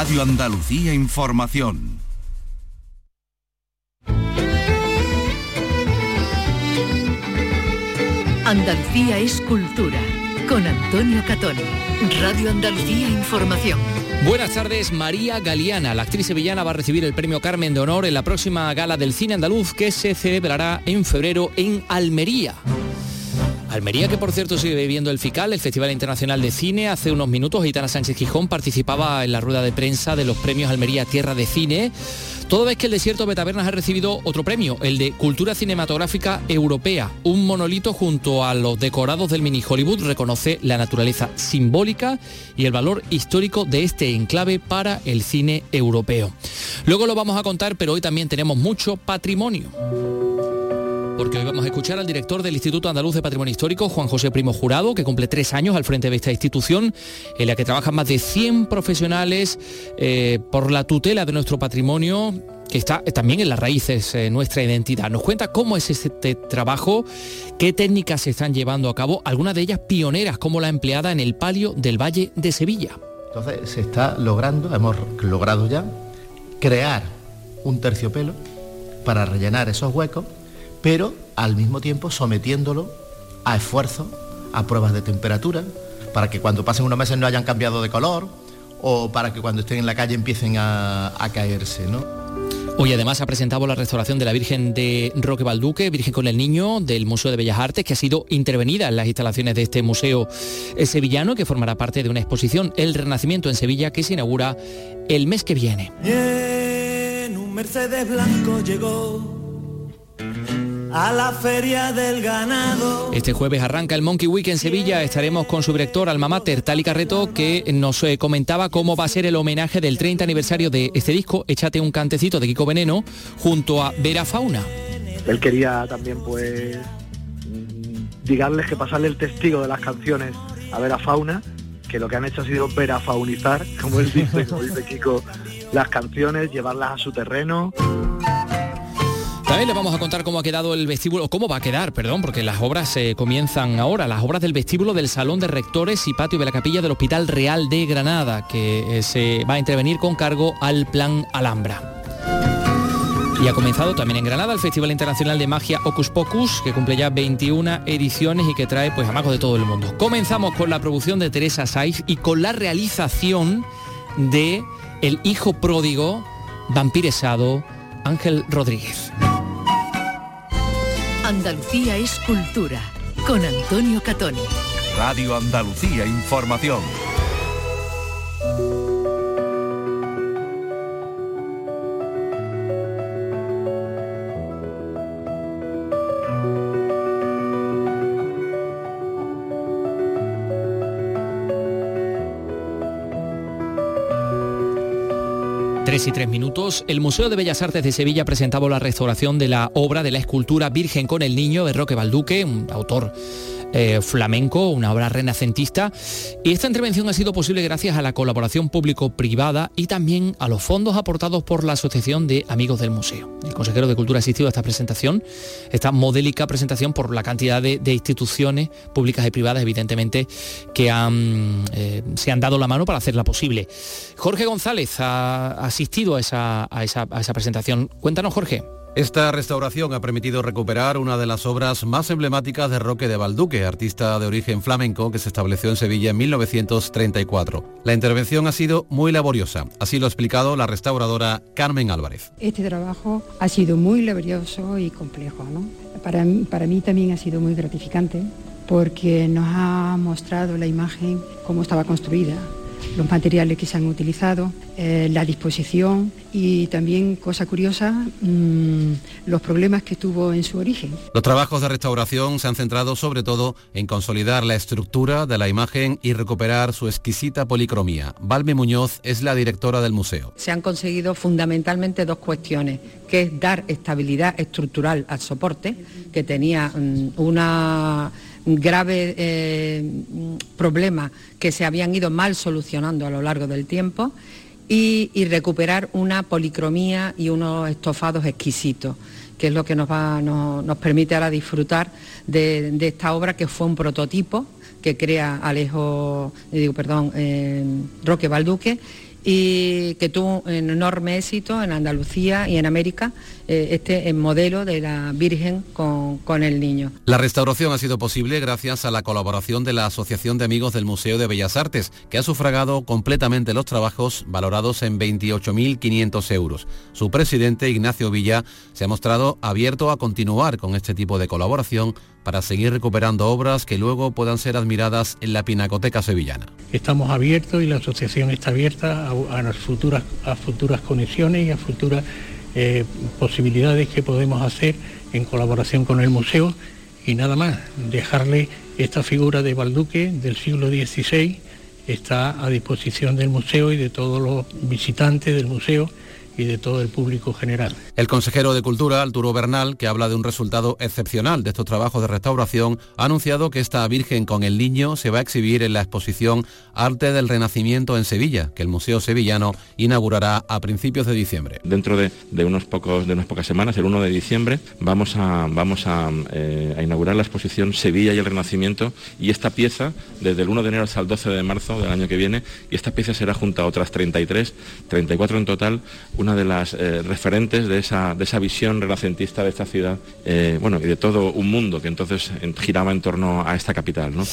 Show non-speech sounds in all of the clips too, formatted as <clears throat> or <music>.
Radio Andalucía Información. Andalucía es cultura. Con Antonio Catón. Radio Andalucía Información. Buenas tardes, María Galeana. La actriz sevillana va a recibir el premio Carmen de Honor en la próxima gala del cine andaluz que se celebrará en febrero en Almería. Almería, que por cierto sigue viviendo el FICAL, el Festival Internacional de Cine. Hace unos minutos, Gitana Sánchez Gijón participaba en la rueda de prensa de los premios Almería Tierra de Cine. Toda vez que el desierto de Tabernas ha recibido otro premio, el de Cultura Cinematográfica Europea. Un monolito junto a los decorados del mini Hollywood reconoce la naturaleza simbólica y el valor histórico de este enclave para el cine europeo. Luego lo vamos a contar, pero hoy también tenemos mucho patrimonio porque hoy vamos a escuchar al director del Instituto Andaluz de Patrimonio Histórico, Juan José Primo Jurado, que cumple tres años al frente de esta institución, en la que trabajan más de 100 profesionales eh, por la tutela de nuestro patrimonio que está también en las raíces de nuestra identidad. Nos cuenta cómo es este trabajo, qué técnicas se están llevando a cabo, algunas de ellas pioneras, como la empleada en el palio del Valle de Sevilla. Entonces se está logrando, hemos logrado ya, crear un terciopelo para rellenar esos huecos pero al mismo tiempo sometiéndolo a esfuerzo, a pruebas de temperatura, para que cuando pasen unos meses no hayan cambiado de color o para que cuando estén en la calle empiecen a, caerse. ¿no? Hoy además ha presentado la restauración de la Virgen de Roque Balduque, Virgen con el Niño, del Museo de Bellas Artes, que ha sido intervenida en las instalaciones de este museo sevillano, que formará parte de una exposición El Renacimiento en Sevilla, que se inaugura el mes que viene. un Mercedes blanco llegó a la feria del ganado. Este jueves arranca el Monkey Week en Sevilla. Estaremos con su director Alma Mater, Tali Carreto, que nos eh, comentaba cómo va a ser el homenaje del 30 aniversario de este disco, Échate un cantecito de Kiko Veneno, junto a Vera Fauna. Él quería también pues digarles que pasarle el testigo de las canciones a Vera Fauna, que lo que han hecho ha sido verafaunizar, como él dice, como dice Kiko, las canciones, llevarlas a su terreno. También les vamos a contar cómo ha quedado el vestíbulo, cómo va a quedar, perdón, porque las obras se comienzan ahora, las obras del vestíbulo del Salón de Rectores y Patio de la Capilla del Hospital Real de Granada, que eh, se va a intervenir con cargo al Plan Alhambra. Y ha comenzado también en Granada el Festival Internacional de Magia Ocus Pocus, que cumple ya 21 ediciones y que trae pues a magos de todo el mundo. Comenzamos con la producción de Teresa Saiz y con la realización de El hijo pródigo, vampiresado, Ángel Rodríguez. Andalucía es cultura, con Antonio Catoni. Radio Andalucía Información. 3 y 3 minutos, el Museo de Bellas Artes de Sevilla presentaba la restauración de la obra de la escultura Virgen con el Niño de Roque Balduque, un autor eh, flamenco, una obra renacentista. Y esta intervención ha sido posible gracias a la colaboración público-privada y también a los fondos aportados por la Asociación de Amigos del Museo. El consejero de Cultura ha asistido a esta presentación, esta modélica presentación por la cantidad de, instituciones públicas y privadas, evidentemente, que han, eh, se han dado la mano para hacerla posible. Jorge González ha asistido a esa, a esa presentación. Cuéntanos, Jorge. Esta restauración ha permitido recuperar una de las obras más emblemáticas de Roque de Balduque, artista de origen flamenco que se estableció en Sevilla en 1934. La intervención ha sido muy laboriosa, así lo ha explicado la restauradora Carmen Álvarez. Este trabajo ha sido muy laborioso y complejo. Para, mí, para mí también ha sido muy gratificante porque nos ha mostrado la imagen cómo estaba construida, los materiales que se han utilizado, eh, la disposición y también, cosa curiosa, mm, los problemas que tuvo en su origen. Los trabajos de restauración se han centrado sobre todo en consolidar la estructura de la imagen y recuperar su exquisita policromía. Valme Muñoz es la directora del museo. Se han conseguido fundamentalmente dos cuestiones, que es dar estabilidad estructural al soporte, que tenía mm, una graves eh, problemas que se habían ido mal solucionando a lo largo del tiempo y, recuperar una policromía y unos estofados exquisitos que es lo que nos, va, nos, permite ahora disfrutar de, esta obra que fue un prototipo que crea Alejo, digo, perdón, eh, Roque Balduque y que tuvo un enorme éxito en Andalucía y en América, eh, este modelo de la Virgen con, con, el niño. La restauración ha sido posible gracias a la colaboración de la Asociación de Amigos del Museo de Bellas Artes, que ha sufragado completamente los trabajos valorados en 28.500 euros. Su presidente, Ignacio Villa, se ha mostrado abierto a continuar con este tipo de colaboración para seguir recuperando obras que luego puedan ser admiradas en la Pinacoteca Sevillana. Estamos abiertos y la asociación está abierta a, las futuras, a futuras conexiones y a futuras eh, posibilidades que podemos hacer en colaboración con el museo. Y nada más, dejarle esta figura de Balduque del siglo XVI, está a disposición del museo y de todos los visitantes del museo y de todo el público general. El consejero de Cultura, Arturo Bernal, que habla de un resultado excepcional de estos trabajos de restauración, ha anunciado que esta Virgen con el Niño se va a exhibir en la exposición Arte del Renacimiento en Sevilla, que el Museo Sevillano inaugurará a principios de diciembre. Dentro de, unos pocos, de unas pocas semanas, el 1 de diciembre, vamos a, vamos eh, a, inaugurar la exposición Sevilla y el Renacimiento y esta pieza, desde el 1 de enero hasta el 12 de marzo del año que viene, y esta pieza será junto a otras 33, 34 en total, una de las eh, referentes de esa, de esa visión renacentista de esta ciudad, eh, bueno, y de todo un mundo que entonces giraba en torno a esta capital. ¿no?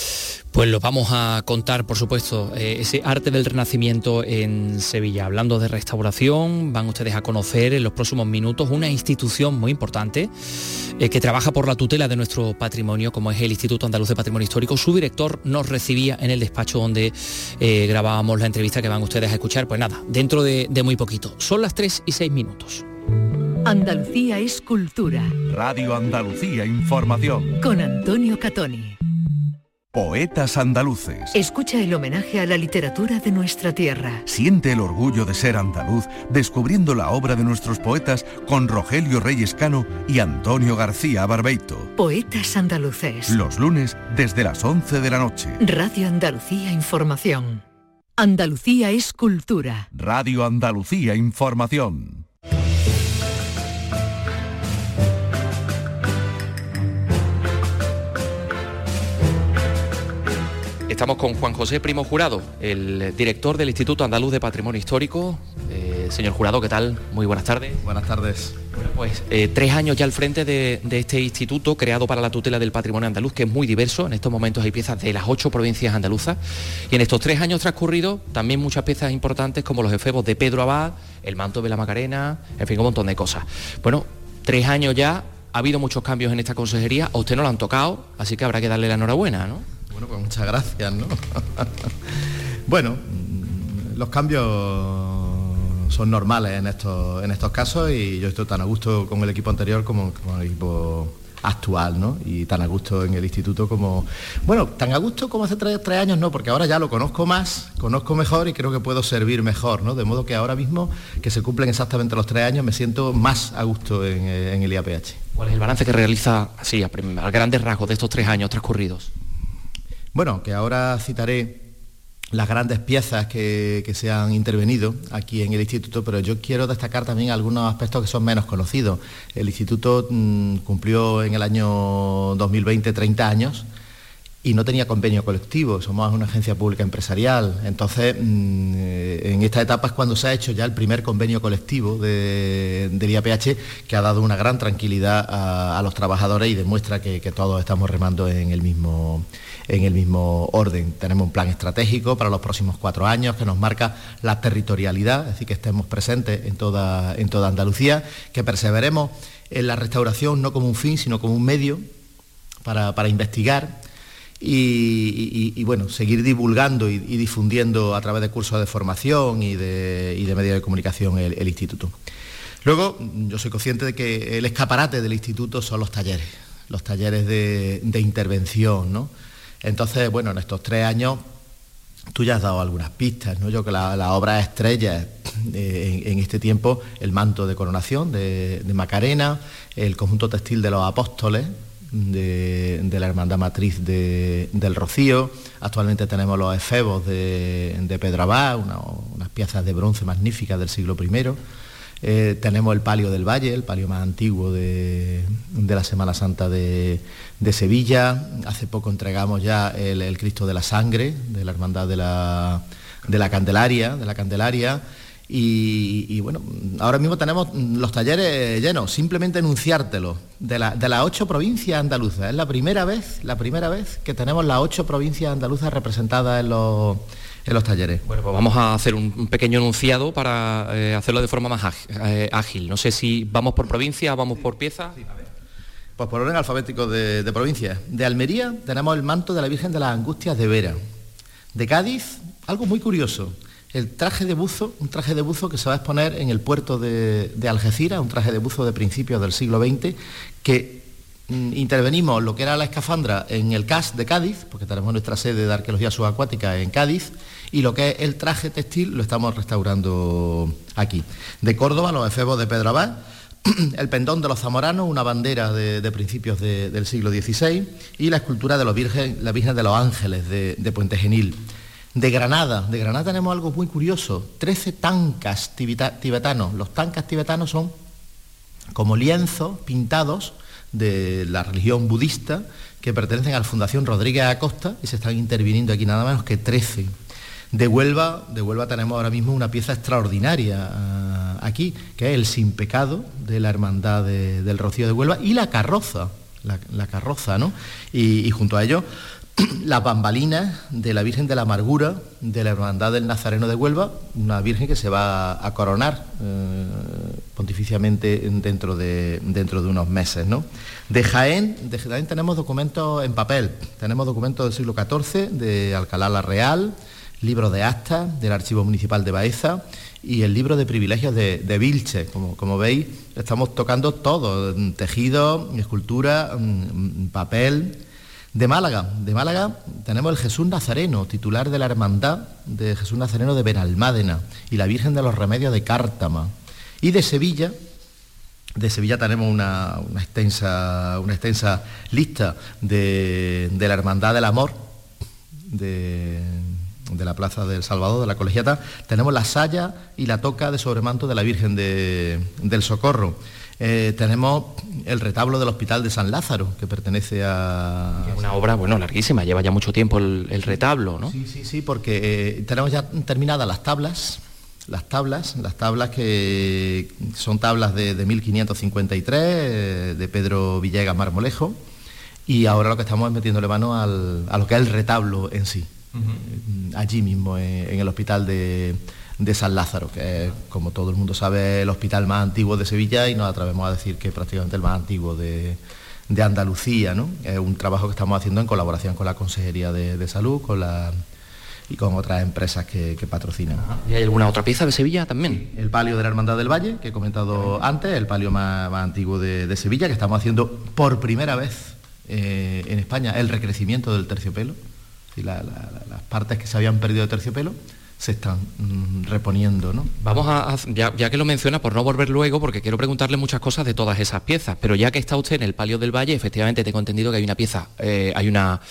Pues lo vamos a contar, por supuesto, eh, ese arte del renacimiento en Sevilla. Hablando de restauración, van ustedes a conocer en los próximos minutos una institución muy importante que trabaja por la tutela de nuestro patrimonio, como es el Instituto Andaluz de Patrimonio Histórico. Su director nos recibía en el despacho donde grabábamos la entrevista que van ustedes a escuchar. Pues nada, dentro de, de muy poquito. Son las 3 y 6 minutos. Andalucía es cultura. Radio Andalucía Información. Con Antonio Catoni. Poetas andaluces. Escucha el homenaje a la literatura de nuestra tierra. Siente el orgullo de ser andaluz descubriendo la obra de nuestros poetas con Rogelio Reyes Cano y Antonio García Barbeito. Poetas andaluces. Los lunes desde las 11 de la noche. Radio Andalucía Información. Andalucía es cultura. Radio Andalucía Información. Estamos con Juan José Primo Jurado, el director del Instituto Andaluz de Patrimonio Histórico. Eh, señor Jurado, ¿qué tal? Muy buenas tardes. Buenas tardes. Pues eh, tres años ya al frente de, este instituto creado para la tutela del patrimonio andaluz, que es muy diverso. En estos momentos hay piezas de las ocho provincias andaluzas. Y en estos tres años transcurridos, también muchas piezas importantes como los efebos de Pedro Abad, el manto de la Macarena, en fin, un montón de cosas. Bueno, tres años ya, ha habido muchos cambios en esta consejería, a usted no lo han tocado, así que habrá que darle la enhorabuena, ¿no? Bueno, pues muchas gracias, ¿no? <laughs> bueno, mm, los cambios son normales en estos, en estos casos y yo estoy tan a gusto con el equipo anterior como con el equipo actual, ¿no? Y tan a gusto en el instituto como... Bueno, tan a gusto como hace tres, años, no, porque ahora ya lo conozco más, conozco mejor y creo que puedo servir mejor, ¿no? De modo que ahora mismo, que se cumplen exactamente los tres años, me siento más a gusto en, el IAPH. ¿Cuál es el balance que realiza, así, a, a grandes rasgos de estos tres años transcurridos? Bueno, que ahora citaré las grandes piezas que, se han intervenido aquí en el instituto, pero yo quiero destacar también algunos aspectos que son menos conocidos. El instituto mm, cumplió en el año 2020 30 años y no tenía convenio colectivo, somos una agencia pública empresarial. Entonces, mm, en esta etapa es cuando se ha hecho ya el primer convenio colectivo del IAPH que ha dado una gran tranquilidad a, los trabajadores y demuestra que, que todos estamos remando en el mismo en el mismo orden. Tenemos un plan estratégico para los próximos cuatro años que nos marca la territorialidad, es decir, que estemos presentes en toda, en toda Andalucía, que perseveremos en la restauración no como un fin, sino como un medio para, investigar y, bueno, seguir divulgando y, difundiendo a través de cursos de formación y de, medios de comunicación el, instituto. Luego, yo soy consciente de que el escaparate del instituto son los talleres, los talleres de, de intervención, ¿no? Entonces, bueno, en estos tres años tú ya has dado algunas pistas, ¿no? Yo que la, obra estrella eh, en, este tiempo, el manto de coronación de, Macarena, el conjunto textil de los apóstoles, de, la Hermandad Matriz del Rocío. Actualmente tenemos los efebos de, de Pedrabá, unas piezas de bronce magníficas del siglo I. Eh, tenemos el palio del Valle, el palio más antiguo de, la Semana Santa de, Sevilla. Hace poco entregamos ya el, Cristo de la Sangre, de la Hermandad de la, de la Candelaria, de la Candelaria. Y, bueno, ahora mismo tenemos los talleres llenos, simplemente enunciártelo, de, de las ocho provincias andaluzas. Es la primera vez, la primera vez que tenemos las ocho provincias andaluzas representadas en los, en los talleres. Bueno, pues vamos a hacer un, pequeño enunciado para eh, hacerlo de forma más eh, ágil. No sé si vamos por provincia, vamos por pieza. Pues por orden alfabético de, de provincias. De Almería tenemos el manto de la Virgen de las Angustias de Vera. De Cádiz, algo muy curioso el traje de buzo, un traje de buzo que se va a exponer en el puerto de, Algeciras, un traje de buzo de principios del siglo XX, que intervenimos lo que era la escafandra en el CAS de Cádiz, porque tenemos nuestra sede de arqueología subacuática en Cádiz, y lo que es el traje textil lo estamos restaurando aquí. De Córdoba, los efebos de Pedro Abad, <clears throat> el pendón de los zamoranos, una bandera de, principios del siglo XVI, y la escultura de los virgen, la Virgen de los Ángeles de, de Puente Genil. De Granada, de Granada tenemos algo muy curioso, 13 tancas tibetanos. Los tancas tibetanos son como lienzos pintados de la religión budista que pertenecen a la Fundación Rodríguez Acosta y se están interviniendo aquí nada menos que 13. De Huelva, de Huelva tenemos ahora mismo una pieza extraordinaria ah, aquí, que es el sin pecado de la Hermandad del Rocío de Huelva y la carroza, la, carroza, ¿no? y junto a ello <clears throat> las bambalinas de la Virgen de la Amargura de la Hermandad del Nazareno de Huelva, una Virgen que se va a coronar eh, pontificiamente dentro de, dentro de unos meses. ¿no? De, Jaén, de Jaén tenemos documentos en papel, tenemos documentos del siglo XIV de Alcalá la Real, libro de actas del Archivo Municipal de Baeza y el libro de privilegios de, de Vilche. Como, como veis, estamos tocando todo, tejido, escultura, mm, papel, de Málaga, de Málaga tenemos el Jesús Nazareno, titular de la Hermandad de Jesús Nazareno de Benalmádena y la Virgen de los Remedios de Cártama. Y de Sevilla, de Sevilla tenemos una, extensa, una extensa, lista de, la Hermandad del Amor, de, la Plaza del Salvador, de la Colegiata. Tenemos la saya y la toca de sobremanto de la Virgen del Socorro. Eh, tenemos el retablo del Hospital de San Lázaro, que pertenece a... Una obra, bueno, larguísima, lleva ya mucho tiempo el, retablo, ¿no? Sí, sí, sí, porque eh, tenemos ya terminadas las tablas, las tablas, las tablas que son tablas de, 1553, eh, de Pedro Villegas Marmolejo, y ahora lo que estamos es metiéndole mano a lo que es el retablo en sí, allí mismo, en el Hospital de de San Lázaro, que es, como todo el mundo sabe, el hospital más antiguo de Sevilla y nos atrevemos a decir que prácticamente el más antiguo de, Andalucía. ¿no? Es un trabajo que estamos haciendo en colaboración con la Consejería de, Salud con la, y con otras empresas que, patrocinan. ¿Y hay alguna otra pieza de Sevilla también? el palio de la Hermandad del Valle, que he comentado antes, el palio más, antiguo de, Sevilla, que estamos haciendo por primera vez eh, en España el recrecimiento del terciopelo, y las partes que se habían perdido de terciopelo se están mm, reponiendo. ¿no? Vamos a, ya, que lo menciona, por no volver luego, porque quiero preguntarle muchas cosas de todas esas piezas, pero ya que está usted en el Palio del Valle, efectivamente tengo entendido que hay una pieza, eh, hay una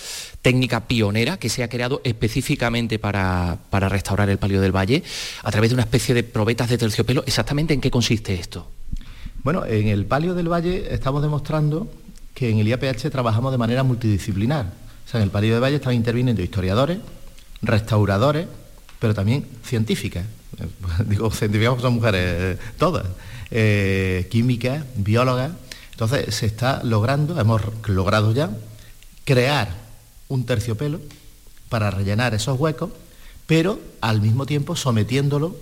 técnica pionera que se ha creado específicamente para, para restaurar el Palio del Valle a través de una especie de probetas de terciopelo. ¿Exactamente en qué consiste esto? Bueno, en el Palio del Valle estamos demostrando que en el IAPH trabajamos de manera multidisciplinar. O sea, en el Palio del Valle están interviniendo historiadores, restauradores, pero también científicas. <laughs> Digo, científicas son mujeres eh, todas, eh, químicas, biólogas. Entonces se está logrando, hemos logrado ya, crear un terciopelo para rellenar esos huecos, pero al mismo tiempo sometiéndolo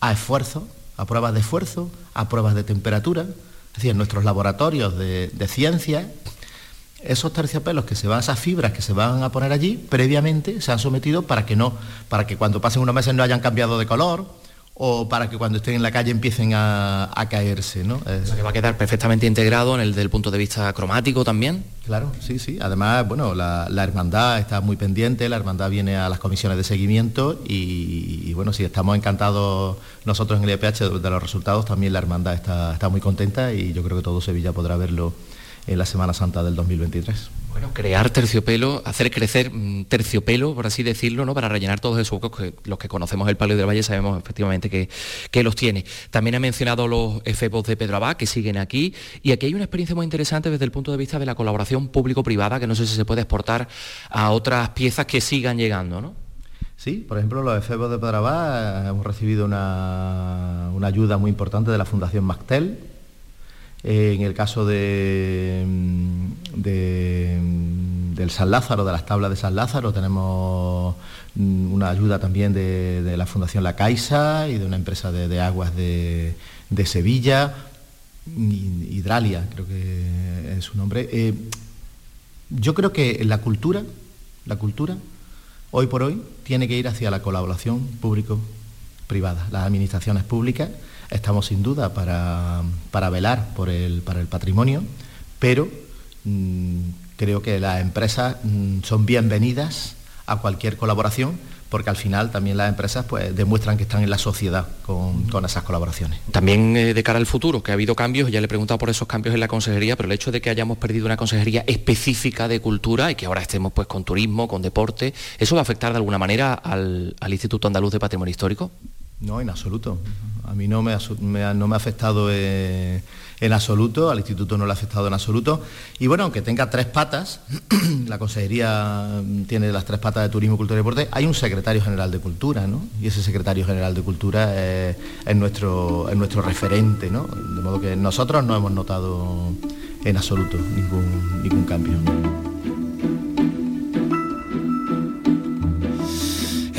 a esfuerzo, a pruebas de esfuerzo, a pruebas de temperatura. Es decir, en nuestros laboratorios de, de ciencia esos terciopelos que se van, esas fibras que se van a poner allí, previamente se han sometido para que no, para que cuando pasen unos meses no hayan cambiado de color o para que cuando estén en la calle empiecen a, caerse, ¿no? que va a quedar perfectamente integrado en el del punto de vista cromático también. Claro, sí, sí. Además, bueno, la, hermandad está muy pendiente, la hermandad viene a las comisiones de seguimiento y, bueno, si estamos encantados nosotros en el IPH e de, los resultados, también la hermandad está, está muy contenta y yo creo que todo Sevilla podrá verlo en la Semana Santa del 2023. Bueno, crear terciopelo, hacer crecer mm, terciopelo, por así decirlo, ¿no? para rellenar todos esos huecos que los que conocemos el Palio del Valle sabemos efectivamente que, que los tiene. También ha mencionado los efebos de Pedro Abad, que siguen aquí, y aquí hay una experiencia muy interesante desde el punto de vista de la colaboración público-privada, que no sé si se puede exportar a otras piezas que sigan llegando, ¿no? Sí, por ejemplo, los efebos de Pedrabá eh, hemos recibido una, ayuda muy importante de la Fundación Mactel. Eh, en el caso de, mm, mm, del San Lázaro, de las tablas de San Lázaro, tenemos mm, una ayuda también de, la Fundación La Caixa y de una empresa de, aguas de, Sevilla, Hidralia, creo que es su nombre. Eh, yo creo que la cultura, la cultura hoy por hoy tiene que ir hacia la colaboración público-privada. Las administraciones públicas estamos sin duda para, velar por el, para el patrimonio, pero mm, creo que las empresas mm, son bienvenidas a cualquier colaboración porque al final también las empresas pues, demuestran que están en la sociedad con, esas colaboraciones. También eh, de cara al futuro, que ha habido cambios, ya le he preguntado por esos cambios en la consejería, pero el hecho de que hayamos perdido una consejería específica de cultura y que ahora estemos pues, con turismo, con deporte, ¿eso va a afectar de alguna manera al, Instituto Andaluz de Patrimonio Histórico? No, en absoluto. A mí no me ha, no me ha afectado... Eh, en absoluto, al instituto no le ha afectado en absoluto. Y bueno, aunque tenga tres patas, <clears throat> la consejería tiene las tres patas de turismo, cultura y deporte, hay un secretario general de cultura, ¿no? Y ese secretario general de cultura es, nuestro, es nuestro referente, ¿no? De modo que nosotros no hemos notado en absoluto ningún, ningún cambio.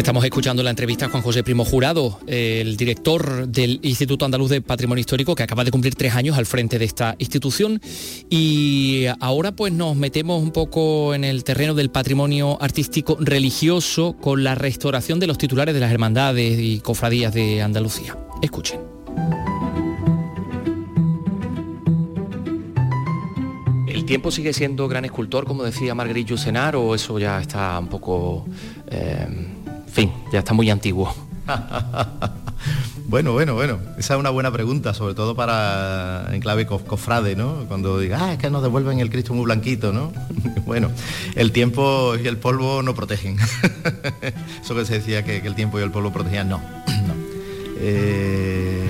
Estamos escuchando la entrevista a Juan José Primo Jurado, el director del Instituto Andaluz de Patrimonio Histórico, que acaba de cumplir tres años al frente de esta institución. Y ahora pues nos metemos un poco en el terreno del patrimonio artístico religioso con la restauración de los titulares de las hermandades y cofradías de Andalucía. Escuchen. ¿El tiempo sigue siendo gran escultor, como decía Marguerite Yusenar, o eso ya está un poco... Eh, fin, ya está muy antiguo. <laughs> Bueno, bueno, bueno. Esa es una buena pregunta, sobre todo para en clave cofrade, ¿no? Cuando diga, ah, es que nos devuelven el Cristo muy blanquito, ¿no? <laughs> bueno, el tiempo y el polvo no protegen. <laughs> Eso que se decía que, el tiempo y el polvo protegían, <clears throat> no. Eh,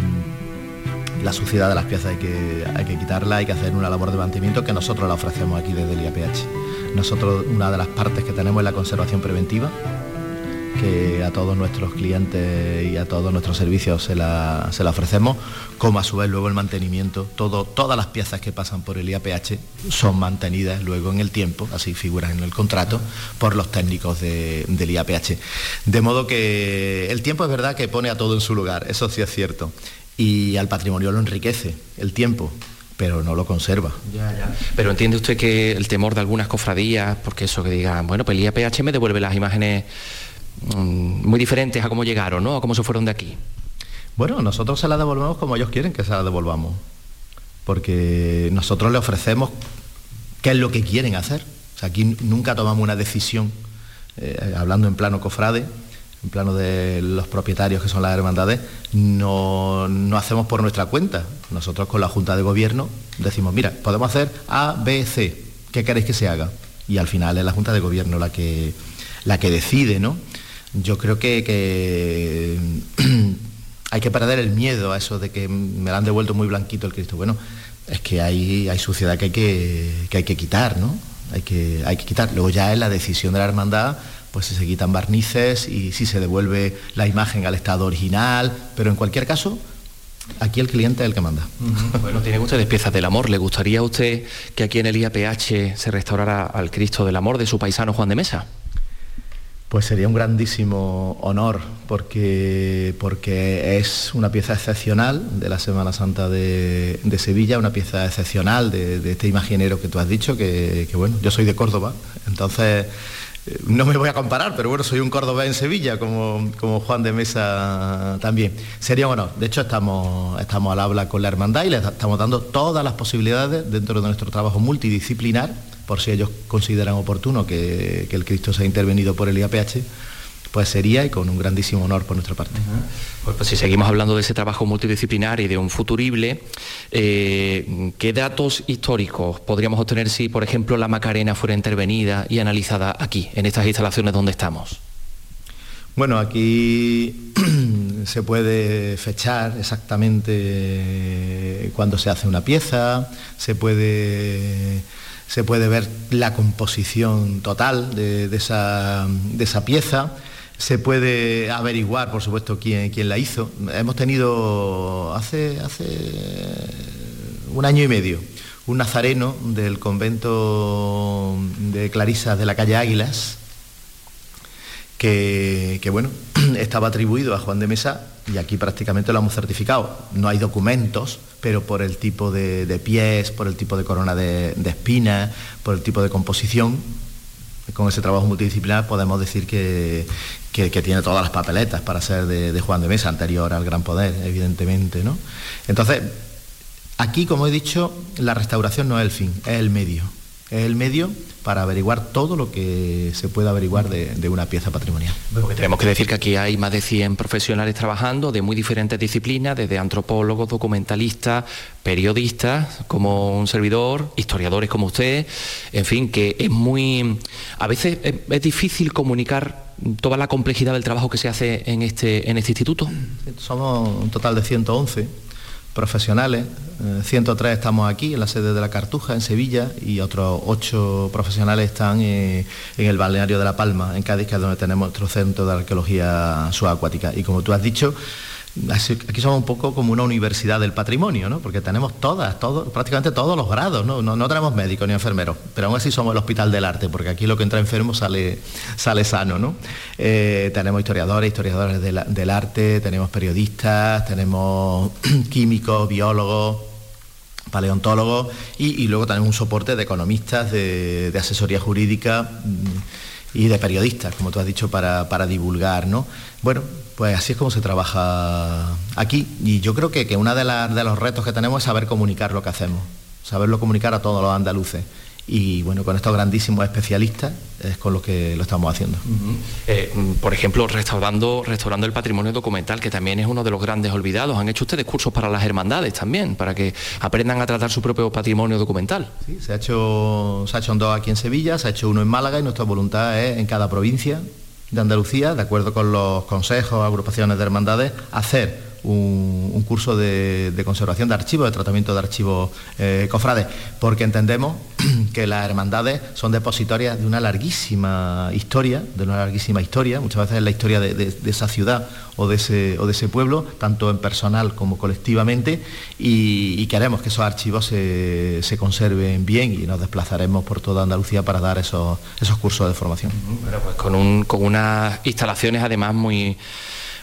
la suciedad de las piezas hay que, hay que quitarla, hay que hacer una labor de mantenimiento que nosotros la ofrecemos aquí desde el IAPH. Nosotros, una de las partes que tenemos es la conservación preventiva, que a todos nuestros clientes y a todos nuestros servicios se la, ofrecemos, como a su vez luego el mantenimiento, todo, todas las piezas que pasan por el IAPH son mantenidas luego en el tiempo, así figuran en el contrato, por los técnicos del IAPH. De modo que el tiempo es verdad que pone a todo en su lugar, eso sí es cierto, y al patrimonio lo enriquece, el tiempo, pero no lo conserva. Pero entiende usted que el temor de algunas cofradías, porque eso que digan, bueno, pues el IAPH me devuelve las imágenes muy diferentes a cómo llegaron, ¿no? A cómo se fueron de aquí. Bueno, nosotros se las devolvemos como ellos quieren que se las devolvamos, porque nosotros le ofrecemos qué es lo que quieren hacer. Aquí nunca tomamos una decisión, eh, hablando en plano cofrade, en plano de los propietarios que son las hermandades, no, no, hacemos por nuestra cuenta. Nosotros con la Junta de Gobierno decimos, mira, podemos hacer A, B, C, ¿qué queréis que se haga? Y al final es la Junta de Gobierno la que, la que decide, ¿no? Yo creo que, <clears throat> hay que perder el miedo a eso de que me lo han devuelto muy blanquito el Cristo. Bueno, es que hay, hay suciedad que hay que, hay que quitar, ¿no? Hay que, hay que quitar. Luego ya es la decisión de la hermandad, pues si se quitan barnices y si se devuelve la imagen al estado original, pero en cualquier caso, aquí el cliente es el que manda. Bueno, tienen ustedes piezas del amor. ¿Le gustaría a usted que aquí en el IAPH se restaurara al Cristo del Amor de su paisano Juan de Mesa? Pues sería un grandísimo honor porque, porque es una pieza excepcional de la Semana Santa de, Sevilla, una pieza excepcional de, este imaginero que tú has dicho, que, bueno, yo soy de Córdoba, entonces eh, no me voy a comparar, pero bueno, soy un Córdoba en Sevilla, como, como Juan de Mesa también. Sería un honor. De hecho, estamos, estamos al habla con la hermandad y le estamos dando todas las posibilidades dentro de nuestro trabajo multidisciplinar por si ellos consideran oportuno que, el Cristo sea intervenido por el IAPH, pues sería y con un grandísimo honor por nuestra parte. Pues, pues, si seguimos hablando de ese trabajo multidisciplinar y de un futurible, eh, ¿qué datos históricos podríamos obtener si, por ejemplo, la Macarena fuera intervenida y analizada aquí, en estas instalaciones donde estamos? Bueno, aquí <clears throat> se puede fechar exactamente cuando se hace una pieza, se puede se puede ver la composición total de, esa, pieza. se puede averiguar, por supuesto, quién, quién la hizo. Hemos tenido hace, hace un año y medio un nazareno del convento de Clarisas de la calle Águilas, que, bueno, <clears throat> estaba atribuido a Juan de Mesa y aquí prácticamente lo hemos certificado. No hay documentos, pero por el tipo de, pies, por el tipo de corona de, espinas, por el tipo de composición, con ese trabajo multidisciplinar podemos decir que, tiene todas las papeletas para ser de, de, Juan de Mesa, anterior al Gran Poder, evidentemente. ¿no? Entonces, Aquí, como he dicho, la restauración no es el fin, es el medio. Es el medio para averiguar todo lo que se puede averiguar de, una pieza patrimonial. tenemos que decir que aquí hay más de 100 profesionales trabajando de muy diferentes disciplinas, desde antropólogos, documentalistas, periodistas como un servidor, historiadores como usted, en fin, que es muy... A veces es, difícil comunicar toda la complejidad del trabajo que se hace en este, en este instituto. Somos un total de 111 profesionales, 103 eh, estamos aquí en la sede de la Cartuja, en Sevilla, y otros 8 profesionales están eh, en el balneario de La Palma, en Cádiz, que es donde tenemos nuestro centro de arqueología subacuática. Y como tú has dicho, aquí somos un poco como una universidad del patrimonio, ¿no? porque tenemos todas, prácticamente todos los grados, ¿no? No, tenemos médicos ni enfermeros, pero aún así somos el hospital del arte, porque aquí lo que entra enfermo sale, sale sano. ¿no? Eh, tenemos historiadores, historiadores del, arte, tenemos periodistas, tenemos <clears throat> químicos, biólogos, paleontólogos y, luego tenemos un soporte de economistas, de, asesoría jurídica mm, y de periodistas, como tú has dicho, para, para divulgar. ¿no? Bueno, pues así es como se trabaja aquí y yo creo que, uno de, los retos que tenemos es saber comunicar lo que hacemos, saberlo comunicar a todos los andaluces y bueno, con estos grandísimos especialistas es con lo que lo estamos haciendo. Eh, por ejemplo, restaurando, restaurando el patrimonio documental, que también es uno de los grandes olvidados. Han hecho ustedes cursos para las hermandades también, para que aprendan a tratar su propio patrimonio documental. Sí, se ha hecho, se ha hecho dos aquí en Sevilla, se ha hecho uno en Málaga y nuestra voluntad es en cada provincia de Andalucía, de acuerdo con los consejos, agrupaciones de hermandades, hacer un, curso de, conservación de archivos, de tratamiento de archivos eh, cofrades, porque entendemos <clears throat> que las hermandades son depositorias de una larguísima historia, de una larguísima historia, muchas veces es la historia de, esa ciudad o de, ese, o de ese pueblo, tanto en personal como colectivamente, y, queremos que esos archivos se, conserven bien y nos desplazaremos por toda Andalucía para dar esos, esos cursos de formación. pues con, con unas instalaciones además muy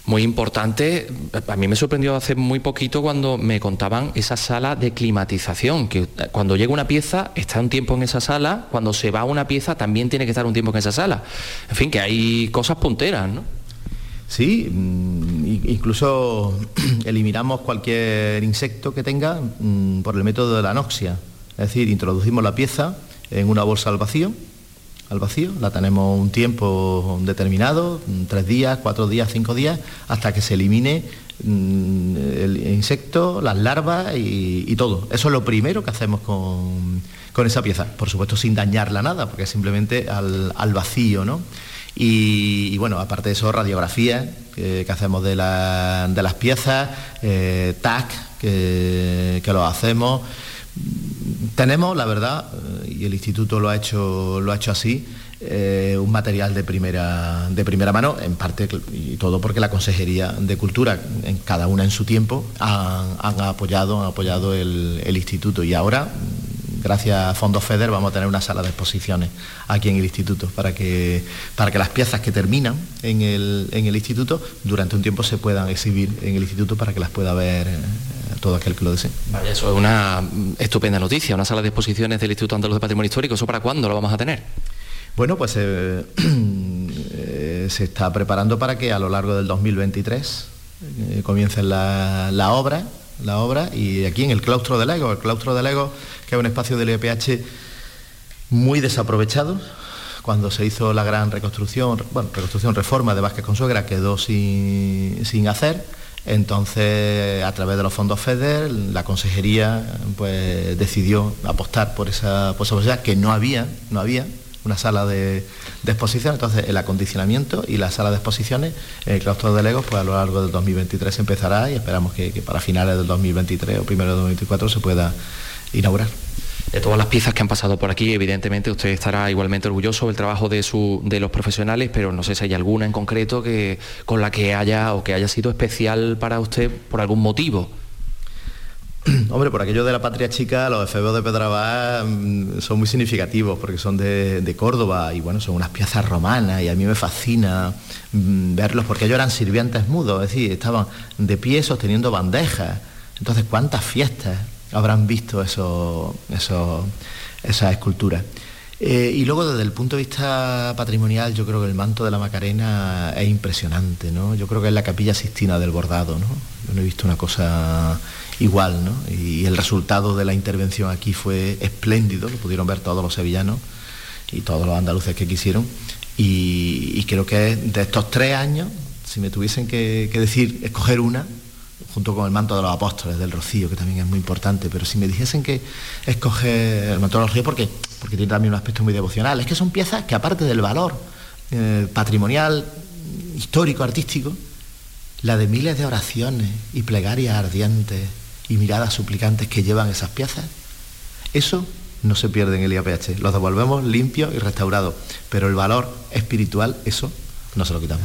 muy importante. A mí me sorprendió hace muy poquito cuando me contaban esa sala de climatización, que cuando llega una pieza está un tiempo en esa sala, cuando se va una pieza también tiene que estar un tiempo en esa sala. En fin, que hay cosas punteras, ¿no? Sí, mm, incluso <clears throat> eliminamos cualquier insecto que tenga mm, por el método de la anoxia. Es decir, introducimos la pieza en una bolsa al vacío al vacío, la tenemos un tiempo determinado, tres días, cuatro días, cinco días, hasta que se elimine mm, el insecto, las larvas y, todo. Eso es lo primero que hacemos con, esa pieza, por supuesto sin dañarla nada, porque es simplemente al, vacío, ¿no? Y, bueno, aparte de eso, radiografías que hacemos de, las piezas, eh, TAC que, que lo hacemos. Tenemos, la verdad, eh, y el instituto lo ha hecho, lo ha hecho así, eh, un material de primera, de primera mano, en parte y todo porque la Consejería de Cultura, en cada una en su tiempo, han, apoyado, han apoyado el, instituto. Y ahora gracias a Fondos FEDER vamos a tener una sala de exposiciones aquí en el instituto para que, para que las piezas que terminan en el, en el instituto durante un tiempo se puedan exhibir en el instituto para que las pueda ver eh, todo aquel que lo desee. Vaya, eso es una estupenda noticia, una sala de exposiciones del Instituto Andaluz de Patrimonio Histórico. ¿Eso para cuándo lo vamos a tener? Bueno, pues eh, eh, <clears throat> se está preparando para que a lo largo del 2023 eh, comiencen la, obra, la obra y aquí en el claustro de Lego, el claustro de Lego, que es un espacio del EPH muy desaprovechado, cuando se hizo la gran reconstrucción, bueno, reconstrucción, reforma de Vázquez Consuegra, quedó sin, sin hacer. Entonces, a través de los fondos FEDER, la consejería pues, decidió apostar por esa posibilidad que no había, no había una sala de, exposición. Entonces, el acondicionamiento y la sala de exposiciones, el claustro de Legos, pues a lo largo del 2023 empezará y esperamos que, para finales del 2023 o primero del 2024 se pueda inaugurar. De todas las piezas que han pasado por aquí, evidentemente usted estará igualmente orgulloso del trabajo de, su, de los profesionales, pero no sé si hay alguna en concreto que, con la que haya o que haya sido especial para usted por algún motivo. <clears throat> Hombre, por aquello de la patria chica, los efebos de Pedrabá mm, son muy significativos porque son de, Córdoba y bueno, son unas piezas romanas y a mí me fascina mm, verlos porque ellos eran sirvientes mudos, es decir, estaban de pie sosteniendo bandejas. Entonces, ¿cuántas fiestas habrán visto eso, esas esculturas? Eh, y luego desde el punto de vista patrimonial, yo creo que el manto de la Macarena es impresionante, ¿no? Yo creo que es la capilla Sistina del bordado, ¿no? Yo no he visto una cosa igual, ¿no? Y el resultado de la intervención aquí fue espléndido, lo pudieron ver todos los sevillanos y todos los andaluces que quisieron. Y, creo que de estos tres años, si me tuviesen que, decir, escoger una, junto con el manto de los apóstoles del Rocío, que también es muy importante, pero si me dijesen que escoger el manto de los Rocío, porque, porque tiene también un aspecto muy devocional, es que son piezas que aparte del valor eh, patrimonial, histórico, artístico, la de miles de oraciones y plegarias ardientes y miradas suplicantes que llevan esas piezas, eso no se pierde en el IAPH. Los devolvemos limpios y restaurados, pero el valor espiritual, eso no se lo quitamos.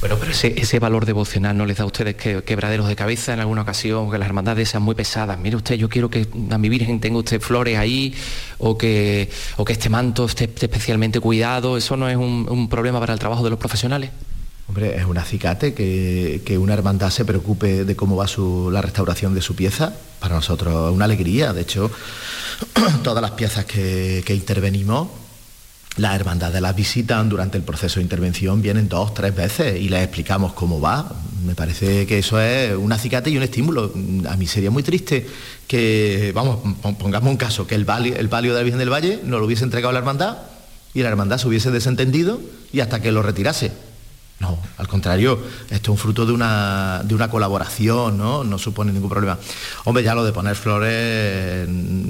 Bueno, pero ese, valor devocional no les da a ustedes que, quebraderos de cabeza en alguna ocasión, que las hermandades sean muy pesadas. Mire usted, yo quiero que a mi Virgen tenga usted flores ahí, o que, o que este manto esté, especialmente cuidado. ¿Eso no es un problema para el trabajo de los profesionales? Hombre, es un acicate que, una hermandad se preocupe de cómo va la restauración de su pieza. Para nosotros es una alegría. De hecho, <clears throat> todas las piezas que, intervenimos, las hermandades las visitan durante el proceso de intervención, vienen dos, tres veces y les explicamos cómo va. Me parece que eso es un acicate y un estímulo. A mí sería muy triste que, vamos, pongamos un caso, que el palio, el de la Virgen del Valle no lo hubiese entregado a la hermandad y la hermandad se hubiese desentendido y hasta que lo retirase no, al contrario, esto es un fruto de una, de una colaboración, ¿no? No supone ningún problema. Hombre, ya lo de poner flores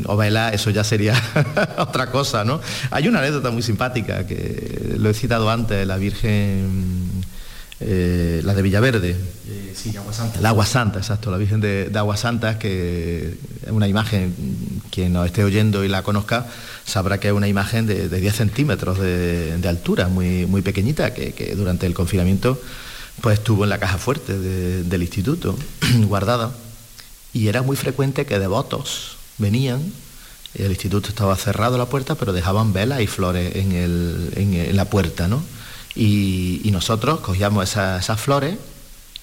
o velas, eso ya sería <laughs> otra cosa, ¿no? Hay una anécdota muy simpática que lo he citado antes, la Virgen, eh, la de Villaverde. Eh, sí, Agua Santa. La Agua Santa, exacto, la Virgen de, de Agua Santa, que es una imagen, quien nos esté oyendo y la conozca, sabrá que es una imagen de, 10 centímetros de, altura, muy, muy pequeñita, que, durante el confinamiento pues estuvo en la caja fuerte del instituto, <clears throat> guardada. Y era muy frecuente que devotos venían, el instituto estaba cerrado la puerta, pero dejaban velas y flores en, la puerta, ¿no? Y, nosotros cogíamos esas flores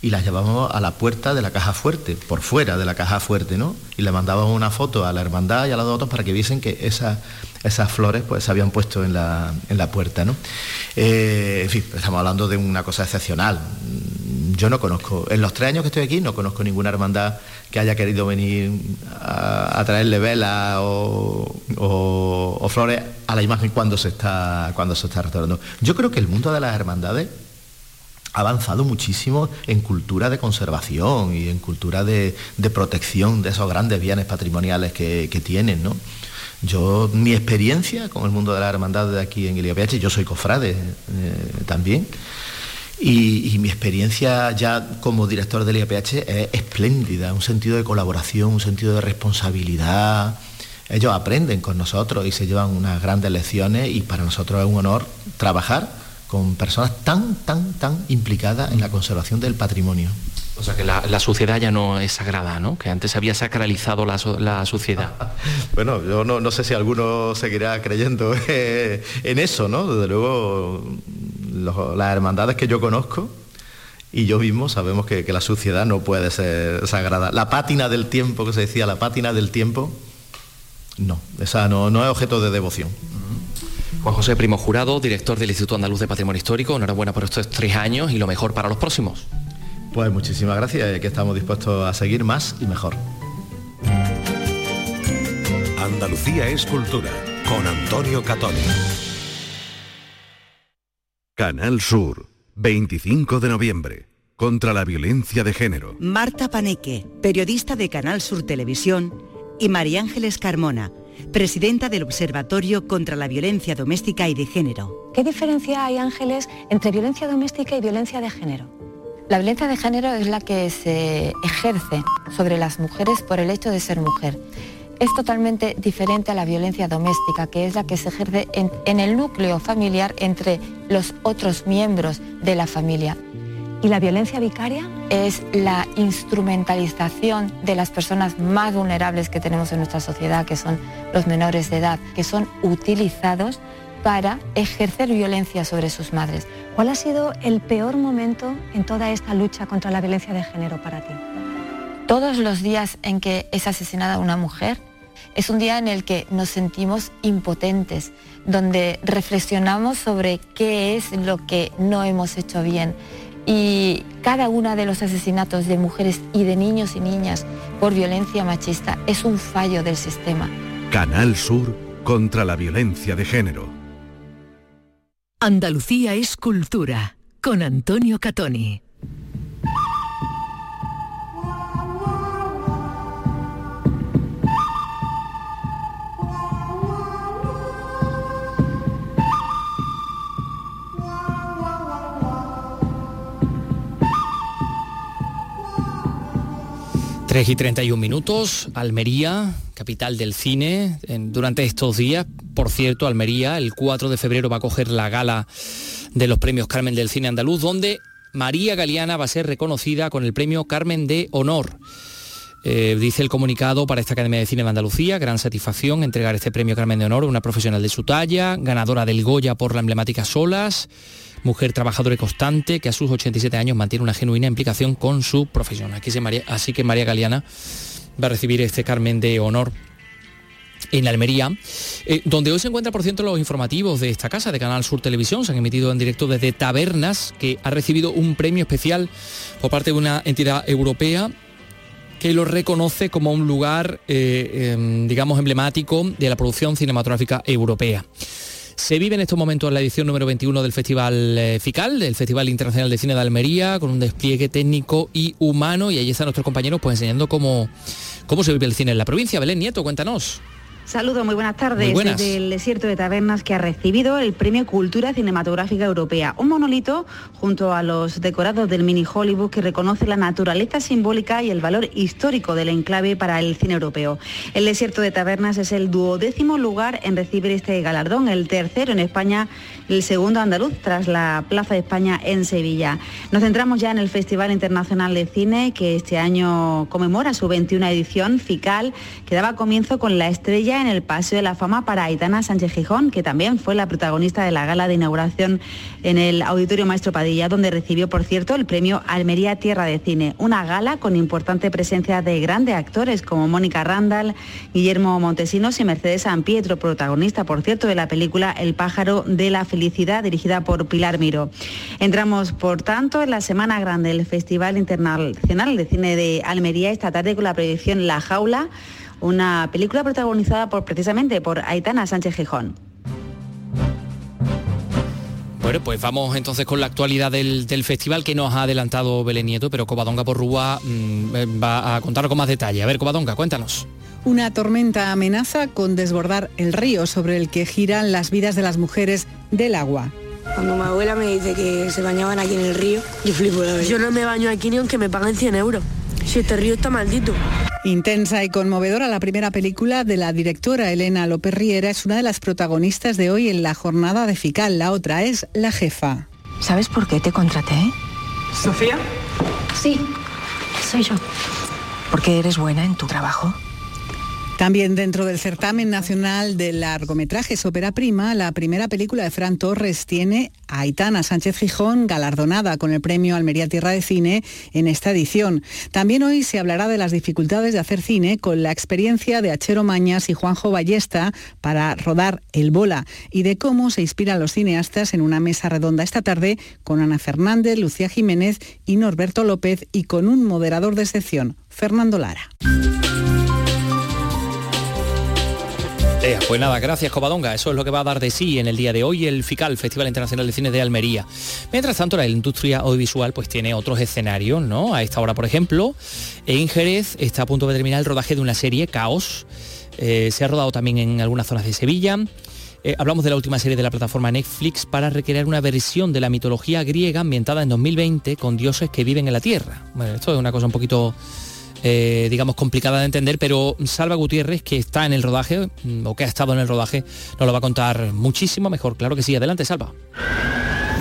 y las llevábamos a la puerta de la caja fuerte, por fuera de la caja fuerte, ¿no? Y le mandábamos una foto a la hermandad y a los otros para que viesen que esas, flores pues se habían puesto en la, puerta, ¿no? Eh, en fin, estamos hablando de una cosa excepcional. Yo no conozco, en los tres años que estoy aquí, no conozco ninguna hermandad que haya querido venir a, traerle velas o, flores a la imagen cuando se está cuando se está restaurando. Yo creo que el mundo de las hermandades ha avanzado muchísimo en cultura de conservación y en cultura de, protección de esos grandes bienes patrimoniales que, tienen, ¿no? Yo, mi experiencia con el mundo de la hermandad de aquí en IAPH, yo soy cofrade eh, también, y, mi experiencia ya como director del IAPH es espléndida, un sentido de colaboración, un sentido de responsabilidad. Ellos aprenden con nosotros y se llevan unas grandes lecciones y para nosotros es un honor trabajar con personas tan, tan, tan implicadas en la conservación del patrimonio. O sea que la, la suciedad ya no es sagrada, ¿no? Que antes había sacralizado la, la suciedad. <laughs> bueno, yo no, sé si alguno seguirá creyendo <laughs> en eso, ¿no? Desde luego, las hermandades que yo conozco y yo mismo sabemos que, la suciedad no puede ser sagrada. La pátina del tiempo, que se decía, la pátina del tiempo, no, esa no, no es objeto de devoción. Juan José Primo Jurado, director del Instituto Andaluz de Patrimonio Histórico, enhorabuena por estos tres años y lo mejor para los próximos. Pues muchísimas gracias, que estamos dispuestos a seguir más y mejor. Andalucía es cultura, con Antonio Catoni. Canal Sur, 25 de noviembre, contra la violencia de género. Marta Paneque, periodista de Canal Sur Televisión, y María Ángeles Carmona, presidenta del Observatorio contra la Violencia Doméstica y de Género. ¿Qué diferencia hay, Ángeles, entre violencia doméstica y violencia de género? La violencia de género es la que se ejerce sobre las mujeres por el hecho de ser mujer. es totalmente diferente a la violencia doméstica, que es la que se ejerce en, en el núcleo familiar entre los otros miembros de la familia. ¿Y la violencia vicaria? Es la instrumentalización de las personas más vulnerables que tenemos en nuestra sociedad, que son los menores de edad, que son utilizados para ejercer violencia sobre sus madres. ¿Cuál ha sido el peor momento en toda esta lucha contra la violencia de género para ti? Todos los días en que es asesinada una mujer es un día en el que nos sentimos impotentes, donde reflexionamos sobre qué es lo que no hemos hecho bien. Y cada uno de los asesinatos de mujeres y de niños y niñas por violencia machista es un fallo del sistema. Canal Sur contra la violencia de género. Andalucía es cultura con Antonio Catoni. Tres y 31 minutos, Almería, capital del cine, durante estos días. Por cierto, Almería, el 4 de febrero va a coger la gala de los premios Carmen del Cine Andaluz, donde María Galeana va a ser reconocida con el premio Carmen de Honor. Eh, dice el comunicado para esta Academia de Cine de Andalucía, gran satisfacción entregar este premio Carmen de Honor a una profesional de su talla, ganadora del Goya por la emblemática Solas, mujer trabajadora y constante que a sus 87 años mantiene una genuina implicación con su profesión. Aquí se María- así que María Galeana va a recibir este Carmen de Honor en Almería, eh, donde hoy se encuentran, por cierto, los informativos de esta casa, de Canal Sur Televisión, se han emitido en directo desde Tabernas, que ha recibido un premio especial por parte de una entidad europea que lo reconoce como un lugar, eh, em, digamos, emblemático de la producción cinematográfica europea. Se vive en estos momentos la edición número 21 del Festival eh, FICAL, del Festival Internacional de Cine de Almería, con un despliegue técnico y humano, y allí están nuestros compañeros pues enseñando cómo, cómo se vive el cine en la provincia. Belén Nieto, cuéntanos. Saludos, muy buenas tardes. Muy buenas. Desde el desierto de Tabernas que ha recibido el Premio Cultura Cinematográfica Europea, un monolito junto a los decorados del mini Hollywood que reconoce la naturaleza simbólica y el valor histórico del enclave para el cine europeo. El desierto de Tabernas es el duodécimo lugar en recibir este galardón, el tercero en España, el segundo andaluz tras la Plaza de España en Sevilla. Nos centramos ya en el Festival Internacional de Cine que este año conmemora su 21 edición, FICAL, que daba comienzo con la estrella en el Paseo de la Fama para Aitana Sánchez Gijón, que también fue la protagonista de la gala de inauguración en el Auditorio Maestro Padilla, donde recibió, por cierto, el premio Almería Tierra de Cine, una gala con importante presencia de grandes actores como Mónica Randall, Guillermo Montesinos y Mercedes San Pietro, protagonista, por cierto, de la película El pájaro de la felicidad, dirigida por Pilar Miro. Entramos, por tanto, en la semana grande del Festival Internacional de Cine de Almería, esta tarde con la proyección La Jaula, una película protagonizada por precisamente por Aitana Sánchez Gijón. Bueno, pues vamos entonces con la actualidad del, festival que nos ha adelantado Belén Nieto, pero Covadonga por Rúa mm, eh, va a contar con más detalle. A ver, Covadonga, cuéntanos. Una tormenta amenaza con desbordar el río sobre el que giran las vidas de las mujeres del agua. Cuando mi abuela me dice que se bañaban aquí en el río, yo flipo la. Yo no me baño aquí ni aunque me paguen 100 euros. Si este río está maldito. Intensa y conmovedora, la primera película de la directora Elena López Riera es una de las protagonistas de hoy en la jornada de FICAL. La otra es La Jefa. ¿Sabes por qué te contraté? ¿Sofía? Sí, soy yo. Porque eres buena en tu trabajo. También dentro del certamen nacional de largometrajes Ópera Prima, la primera película de Fran Torres tiene a Aitana Sánchez Gijón galardonada con el premio Almería Tierra de Cine en esta edición. También hoy se hablará de las dificultades de hacer cine con la experiencia de Achero Mañas y Juanjo Ballesta para rodar El Bola y de cómo se inspiran los cineastas en una mesa redonda esta tarde con Ana Fernández, Lucía Jiménez y Norberto López y con un moderador de excepción, Fernando Lara. Pues nada, gracias Covadonga. Eso es lo que va a dar de sí en el día de hoy el FICAL, Festival Internacional de Cine de Almería. Mientras tanto, la industria audiovisual pues tiene otros escenarios, ¿no? A esta hora, por ejemplo, en Jerez está a punto de terminar el rodaje de una serie, Caos. Eh, se ha rodado también en algunas zonas de Sevilla. Eh, hablamos de la última serie de la plataforma Netflix para recrear una versión de la mitología griega ambientada en 2020 con dioses que viven en la Tierra. Bueno, esto es una cosa un poquito eh, digamos, complicada de entender, pero Salva Gutiérrez, que está en el rodaje, mm, o que ha estado en el rodaje, nos lo va a contar muchísimo mejor. Claro que sí. Adelante, Salva.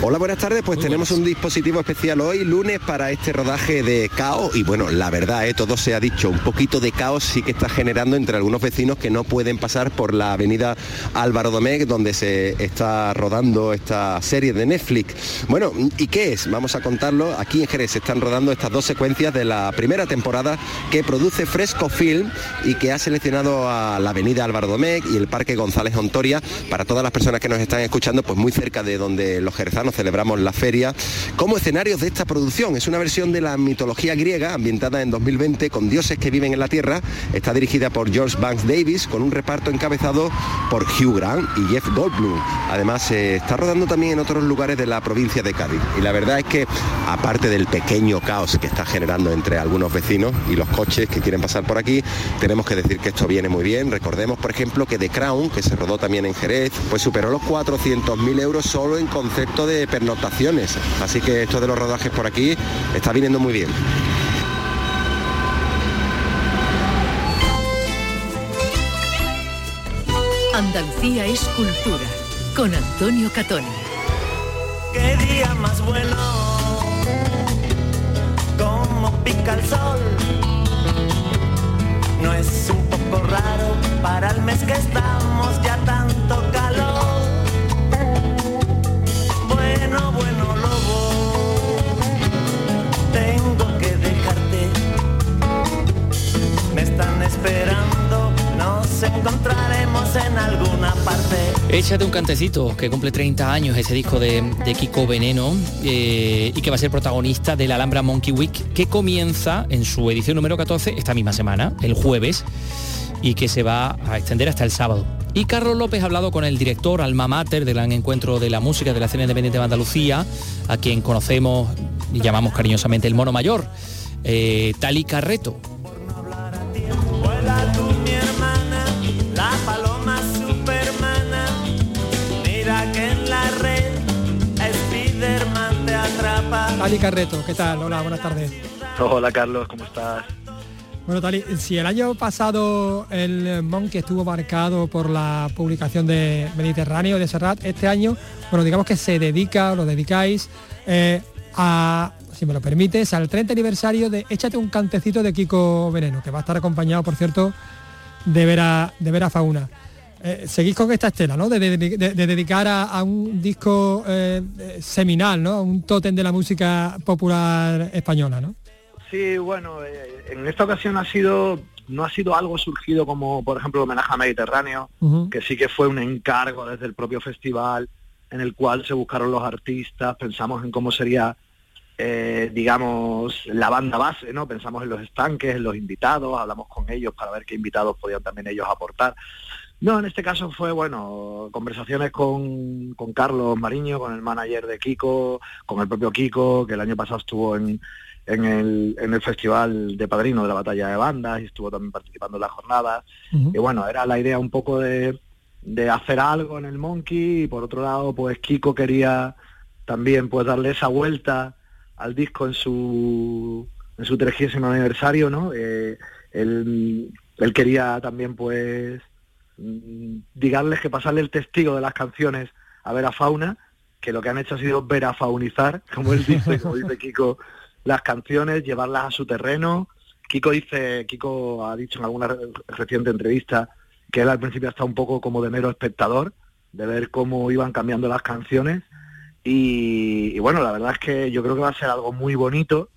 Hola, buenas tardes. Pues tenemos un dispositivo especial hoy, lunes, para este rodaje de caos. Y bueno, la verdad, ¿eh? todo se ha dicho, un poquito de caos sí que está generando entre algunos vecinos que no pueden pasar por la avenida Álvaro Domecq, donde se está rodando esta serie de Netflix. Bueno, ¿y qué es? Vamos a contarlo. Aquí en Jerez se están rodando estas dos secuencias de la primera temporada que produce Fresco Film y que ha seleccionado a la avenida Álvaro Domecq y el Parque González Ontoria para todas las personas que nos están escuchando, pues muy cerca de donde los jerezanos celebramos la feria, como escenarios de esta producción. Es una versión de la mitología griega ambientada en 2020 con dioses que viven en la Tierra. Está dirigida por George Banks Davis con un reparto encabezado por Hugh Grant y Jeff Goldblum. Además, se está rodando también en otros lugares de la provincia de Cádiz. Y la verdad es que, aparte del pequeño caos que está generando entre algunos vecinos y los coches que quieren pasar por aquí, tenemos que decir que esto viene muy bien. Recordemos, por ejemplo, que The Crown, que se rodó también en Jerez, pues superó los 400.000 euros solo en concepto de pernotaciones. Así que esto de los rodajes por aquí está viniendo muy bien. Andalucía es cultura con Antonio Catoni. Qué día más bueno, como pica el sol. No es un poco raro para el mes que estamos ya tanto calor. Esperando, nos encontraremos en alguna parte. Échate un cantecito, que cumple 30 años ese disco de, Kiko Veneno eh, y que va a ser protagonista de la Alhambra Monkey Week, que comienza en su edición número 14 esta misma semana, el jueves, y que se va a extender hasta el sábado. Y Carlos López ha hablado con el director alma mater del gran encuentro de la música de la escena independiente de Andalucía, a quien conocemos y llamamos cariñosamente el mono mayor, eh, Tali Carreto. Tali Carreto, ¿qué tal? Hola, buenas tardes. Hola Carlos, ¿cómo estás? Bueno, Tali, si el año pasado el Monkey estuvo marcado por la publicación de Mediterráneo de Serrat, este año, bueno, digamos que se dedica, o lo dedicáis eh, a, si me lo permites, al 30 aniversario de Échate un cantecito de Kiko Veneno, que va a estar acompañado, por cierto, de Vera, de Vera Fauna. Eh, seguís con esta estela, ¿no? De, de- de- de dedicar a, a un disco eh, eh, seminal, ¿no? Un tótem de la música popular española, ¿no? Sí, bueno, eh, en esta ocasión ha sido, no ha sido algo surgido como, por ejemplo, el homenaje a Mediterráneo, que sí que fue un encargo desde el propio festival, en el cual se buscaron los artistas, pensamos en cómo sería, eh, digamos, la banda base, ¿no? Pensamos en los estanques, en los invitados, hablamos con ellos para ver qué invitados podían también ellos aportar. No, en este caso fue, bueno, conversaciones con, con Carlos Mariño, con el manager de Kiko, con el propio Kiko, que el año pasado estuvo en, en, el, en el festival de padrino de la batalla de bandas y estuvo también participando en las jornadas. Y bueno, era la idea un poco de, de hacer algo en el Monkey y por otro lado, pues Kiko quería también pues darle esa vuelta al disco en su en su 30 aniversario, ¿no? Eh, él, él quería también pues digarles que pasarle el testigo de las canciones a Vera Fauna, que lo que han hecho ha sido verafaunizar, <laughs> como él dice, como dice Kiko, las canciones, llevarlas a su terreno. Kiko dice, Kiko ha dicho en alguna re- reciente entrevista que él al principio está un poco como de mero espectador, de ver cómo iban cambiando las canciones. Y, y bueno, la verdad es que yo creo que va a ser algo muy bonito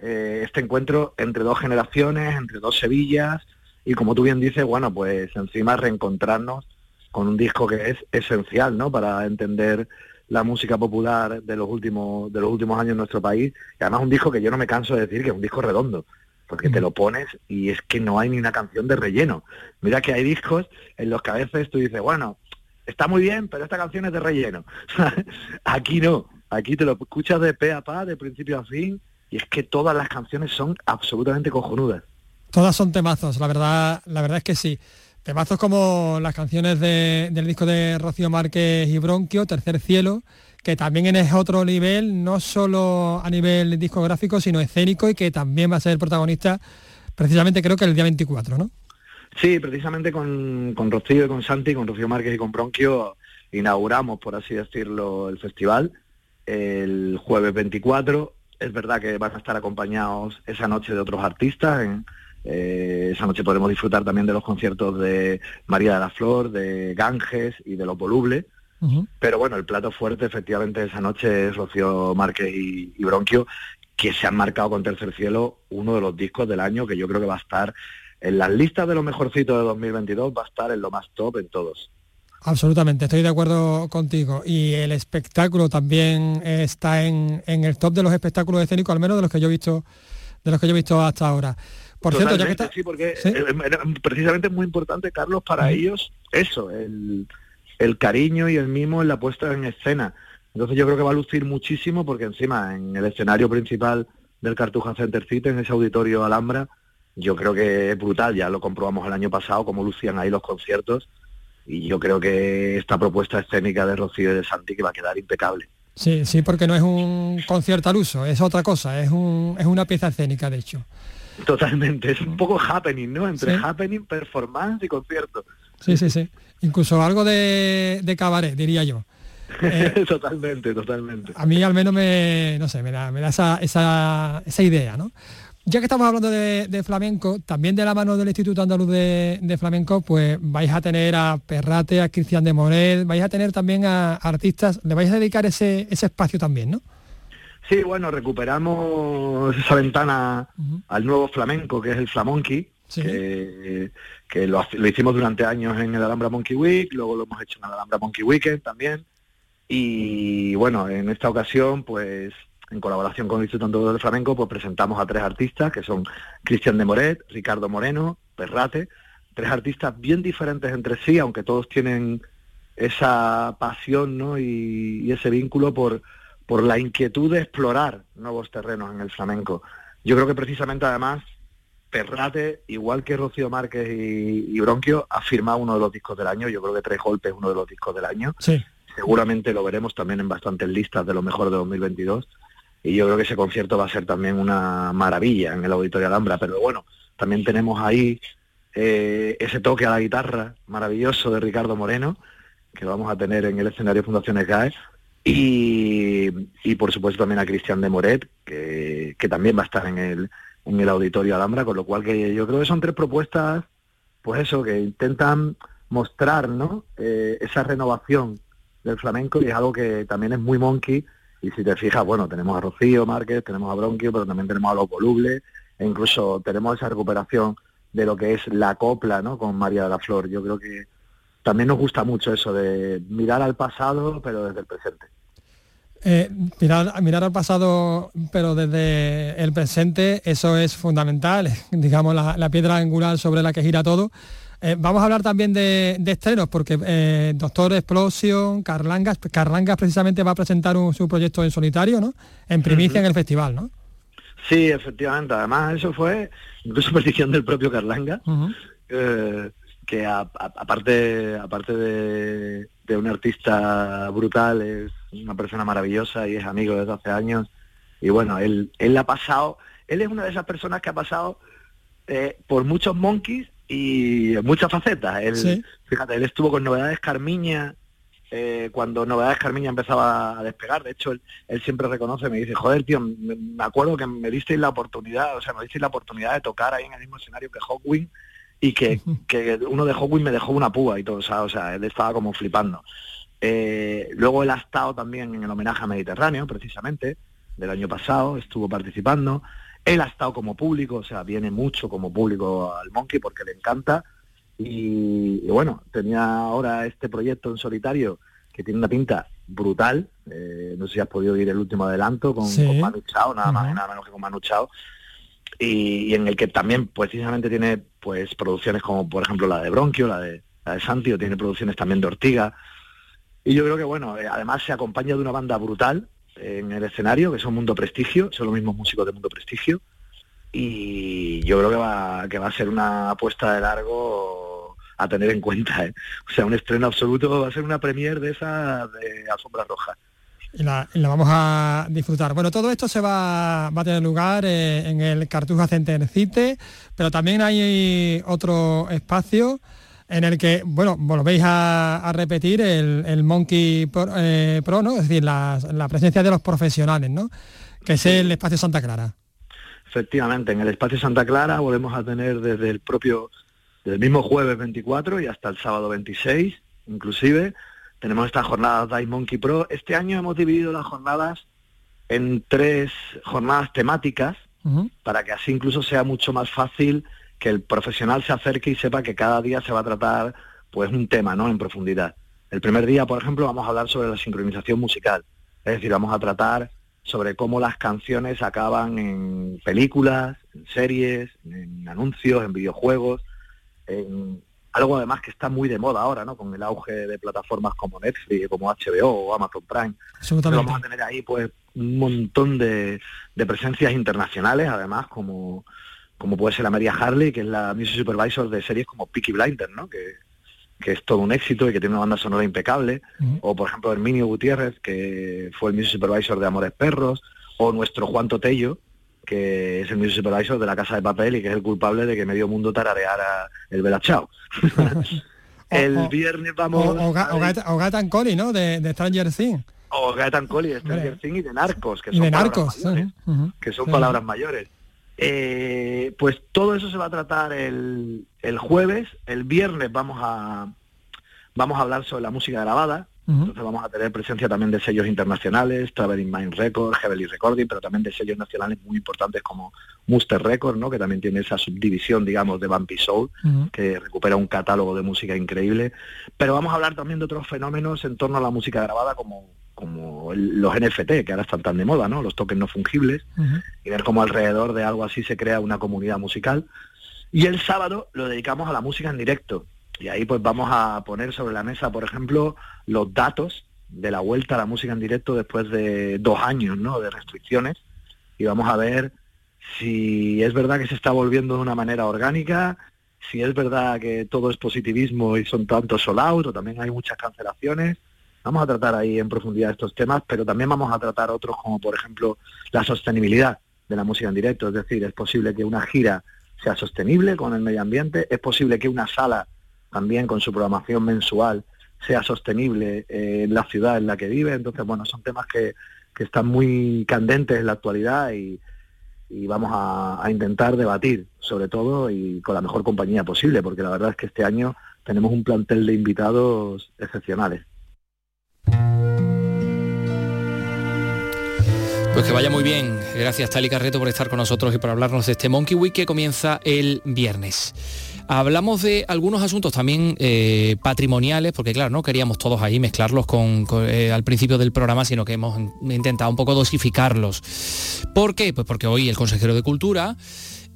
eh, este encuentro entre dos generaciones, entre dos Sevillas, y como tú bien dices, bueno, pues encima reencontrarnos con un disco que es esencial, ¿no? Para entender la música popular de los últimos de los últimos años en nuestro país. Y además un disco que yo no me canso de decir que es un disco redondo, porque te lo pones y es que no hay ni una canción de relleno. Mira que hay discos en los que a veces tú dices, bueno, está muy bien, pero esta canción es de relleno. <laughs> aquí no, aquí te lo escuchas de pe a pa, de principio a fin, y es que todas las canciones son absolutamente cojonudas. Todas son temazos, la verdad, la verdad es que sí. Temazos como las canciones de- del disco de Rocío Márquez y Bronquio, Tercer Cielo, que también es otro nivel, no solo a nivel discográfico, sino escénico y que también va a ser protagonista precisamente creo que el día 24, ¿no? Sí, precisamente con, con Rocío y con Santi, con Rocío Márquez y con Bronquio, inauguramos, por así decirlo, el festival el jueves 24. Es verdad que van a estar acompañados esa noche de otros artistas. En, eh, esa noche podremos disfrutar también de los conciertos de María de la Flor, de Ganges y de Los Voluble. Pero bueno, el plato fuerte efectivamente esa noche es Rocío Márquez y, y Bronquio, que se han marcado con Tercer Cielo uno de los discos del año que yo creo que va a estar en las listas de los mejorcitos de 2022, va a estar en lo más top en todos. Absolutamente, estoy de acuerdo contigo. Y el espectáculo también está en, en, el top de los espectáculos escénicos, al menos de los que yo he visto, de los que yo he visto hasta ahora. Por cierto, ya que está... sí, porque precisamente es muy importante, Carlos, para ellos eso, el, el cariño y el mimo en la puesta en escena. Entonces yo creo que va a lucir muchísimo porque encima en el escenario principal del Cartuja Center City, en ese auditorio Alhambra, yo creo que es brutal, ya lo comprobamos el año pasado, cómo lucían ahí los conciertos, y yo creo que esta propuesta escénica de Rocío y de Santi que va a quedar impecable. Sí, sí, porque no es un concierto al uso, es otra cosa, es, un, es una pieza escénica, de hecho. Totalmente, es un poco happening, ¿no? Entre happening, performance y concierto. Sí, sí, sí. Incluso algo de, de cabaret, diría yo. Eh, <laughs> totalmente, totalmente. A mí al menos me, no sé, me da, me da esa, esa, esa idea, ¿no? Ya que estamos hablando de, flamenco, también de la mano del Instituto Andaluz de, Flamenco, pues vais a tener a Perrate, a Cristian de Morel, vais a tener también a, artistas, le vais a dedicar ese, ese espacio también, ¿no? Sí, bueno, recuperamos esa ventana al nuevo flamenco, que es el Flamonqui, que, lo, lo, hicimos durante años en el Alhambra Monkey Week, luego lo hemos hecho en el Alhambra Monkey Weekend también. Y bueno, en esta ocasión, pues en colaboración con el Instituto del Flamenco, pues presentamos a tres artistas, que son Cristian de Moret, Ricardo Moreno, Perrate, tres artistas bien diferentes entre sí, aunque todos tienen esa pasión ¿no? y, ese vínculo por, por la inquietud de explorar nuevos terrenos en el flamenco. Yo creo que precisamente además Perrate, igual que Rocío Márquez y, Bronquio, ha firmado uno de los discos del año. Yo creo que Tres Golpes es uno de los discos del año. Seguramente lo veremos también en bastantes listas de lo mejor de 2022 y yo creo que ese concierto va a ser también una maravilla en el Auditorio Alhambra, pero bueno, también tenemos ahí eh, ese toque a la guitarra maravilloso de Ricardo Moreno, que vamos a tener en el escenario Fundaciones GAE, y, por supuesto también a Cristian de Moret, que, también va a estar en el, en el Auditorio Alhambra, con lo cual que yo creo que son tres propuestas, pues eso, que intentan mostrar ¿no? Eh, esa renovación del flamenco y es algo que también es muy monkey y si te fijas, bueno, tenemos a Rocío Márquez, tenemos a Bronquio, pero también tenemos a Los Volubles, e incluso tenemos esa recuperación de lo que es la copla, ¿no? Con María de la Flor. Yo creo que también nos gusta mucho eso de mirar al pasado, pero desde el presente. Eh, mirar, mirar al pasado, pero desde el presente, eso es fundamental, <laughs> digamos, la, la piedra angular sobre la que gira todo. Eh, vamos a hablar también de, estrenos, porque eh, Doctor Explosion, Carlangas, Carlangas precisamente va a presentar su proyecto en solitario, ¿no? En primicia en el festival, ¿no? Sí, efectivamente. Además, eso fue incluso <laughs> petición del propio Carlanga, eh, que aparte, aparte de, un artista brutal, es una persona maravillosa y es amigo desde hace años. Y bueno, él, él ha pasado, él es una de esas personas que ha pasado por muchos monkeys y muchas facetas. Él, Fíjate, él estuvo con Novedades Carmiña eh, cuando Novedades Carmiña empezaba a despegar. De hecho, él, siempre reconoce, me dice, joder, tío, me, acuerdo que me disteis la oportunidad, o sea, me disteis la oportunidad de tocar ahí en el mismo escenario que Hawkwind y que, <laughs> que uno de Hawkwind me dejó una púa y todo, o sea, o sea él estaba como flipando. Eh, luego él ha estado también en el homenaje a Mediterráneo, precisamente, del año pasado, estuvo participando. Él ha estado como público, o sea, viene mucho como público al Monkey porque le encanta. Y, bueno, tenía ahora este proyecto en solitario que tiene una pinta brutal. Eh, no sé si has podido oír el último adelanto con, Manu Chao, nada más y nada menos que con Manu Chao. Y, en el que también precisamente tiene pues producciones como por ejemplo la de Bronquio, la de, la de Santio, tiene producciones también de Ortiga. Y yo creo que bueno, eh, además se acompaña de una banda brutal, en el escenario, que son Mundo Prestigio, son los mismos músicos de Mundo Prestigio, y yo creo que va, que va a ser una apuesta de largo a tener en cuenta. ¿eh? O sea, un estreno absoluto va a ser una premier de esa de Alfombra Roja. y la, vamos a disfrutar. Bueno, todo esto se va, a tener lugar eh, en el Cartuja Center Cite, pero también hay otro espacio en el que, bueno, volvéis a, repetir el, Monkey eh, Pro, ¿no? Es decir, la, presencia de los profesionales, ¿no? Que es el espacio Santa Clara. Efectivamente, en el espacio Santa Clara volvemos a tener desde el propio, desde el mismo jueves 24 y hasta el sábado 26, inclusive, tenemos estas jornadas Dive Monkey Pro. Este año hemos dividido las jornadas en tres jornadas temáticas para que así incluso sea mucho más fácil que el profesional se acerque y sepa que cada día se va a tratar pues un tema, ¿no? En profundidad. El primer día, por ejemplo, vamos a hablar sobre la sincronización musical. Es decir, vamos a tratar sobre cómo las canciones acaban en películas, en series, en anuncios, en videojuegos, en algo además que está muy de moda ahora, ¿no? Con el auge de plataformas como Netflix, como HBO o Amazon Prime. Vamos a tener ahí pues un montón de, presencias internacionales, además, como, como puede ser la María Harley, que es la Music Supervisor de series como Peaky Blinders, ¿no? Que, que es todo un éxito y que tiene una banda sonora impecable, o por ejemplo Herminio Gutiérrez, que fue el Music Supervisor de Amores Perros, o nuestro Juan Totello, que es el music supervisor de la Casa de Papel y que es el culpable de que medio mundo tarareara el Bella Chao. <laughs> <laughs> el viernes vamos... O, o, Gatan Coli, ¿no? De, de Stranger Things. O Gatan Coli de Stranger Things y de Narcos, que son, de narcos, palabras, mayores, que son palabras mayores. Eh, pues todo eso se va a tratar el, el jueves. El viernes vamos a vamos a hablar sobre la música grabada, entonces vamos a tener presencia también de sellos internacionales, Traveling Mind Records, Heavily Recording, pero también de sellos nacionales muy importantes como Muster Records, ¿no? que también tiene esa subdivisión, digamos, de Bumpy Soul, que recupera un catálogo de música increíble. Pero vamos a hablar también de otros fenómenos en torno a la música grabada como, como los NFT, que ahora están tan de moda, ¿no? los tokens no fungibles, y ver cómo alrededor de algo así se crea una comunidad musical. Y el sábado lo dedicamos a la música en directo y ahí pues vamos a poner sobre la mesa, por ejemplo, los datos de la vuelta a la música en directo después de dos años ¿no? de restricciones y vamos a ver si es verdad que se está volviendo de una manera orgánica, si es verdad que todo es positivismo y son tantos sold out o también hay muchas cancelaciones. Vamos a tratar ahí en profundidad estos temas, pero también vamos a tratar otros como por ejemplo la sostenibilidad de la música en directo, es decir, es posible que una gira sea sostenible con el medio ambiente, es posible que una sala también con su programación mensual sea sostenible eh, en la ciudad en la que vive. Entonces, bueno, son temas que, están muy candentes en la actualidad y, vamos a, intentar debatir sobre todo y con la mejor compañía posible, porque la verdad es que este año tenemos un plantel de invitados excepcionales. Pues que vaya muy bien. Gracias Tali Carreto por estar con nosotros y por hablarnos de este Monkey Week que comienza el viernes. Hablamos de algunos asuntos también eh, patrimoniales, porque claro, no queríamos todos ahí mezclarlos con, eh, al principio del programa, sino que hemos intentado un poco dosificarlos. ¿Por qué? Pues porque hoy el consejero de Cultura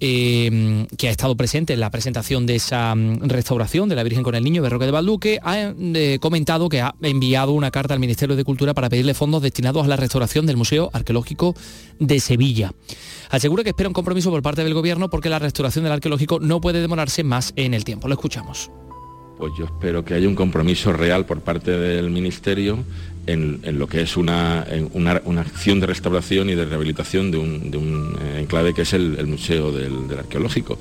eh, que ha estado presente en la presentación de esa mm, restauración de la Virgen con el Niño de Roque de Valduque, ha comentado que ha enviado una carta al Ministerio de Cultura para pedirle fondos destinados a la restauración del Museo Arqueológico de Sevilla. Asegura que espera un compromiso por parte del Gobierno porque la restauración del arqueológico no puede demorarse más en el tiempo. Lo escuchamos. Pues yo espero que haya un compromiso real por parte del Ministerio en, lo que es una, una, acción de restauración y de rehabilitación de un, eh, enclave que es el, Museo del, Arqueológico.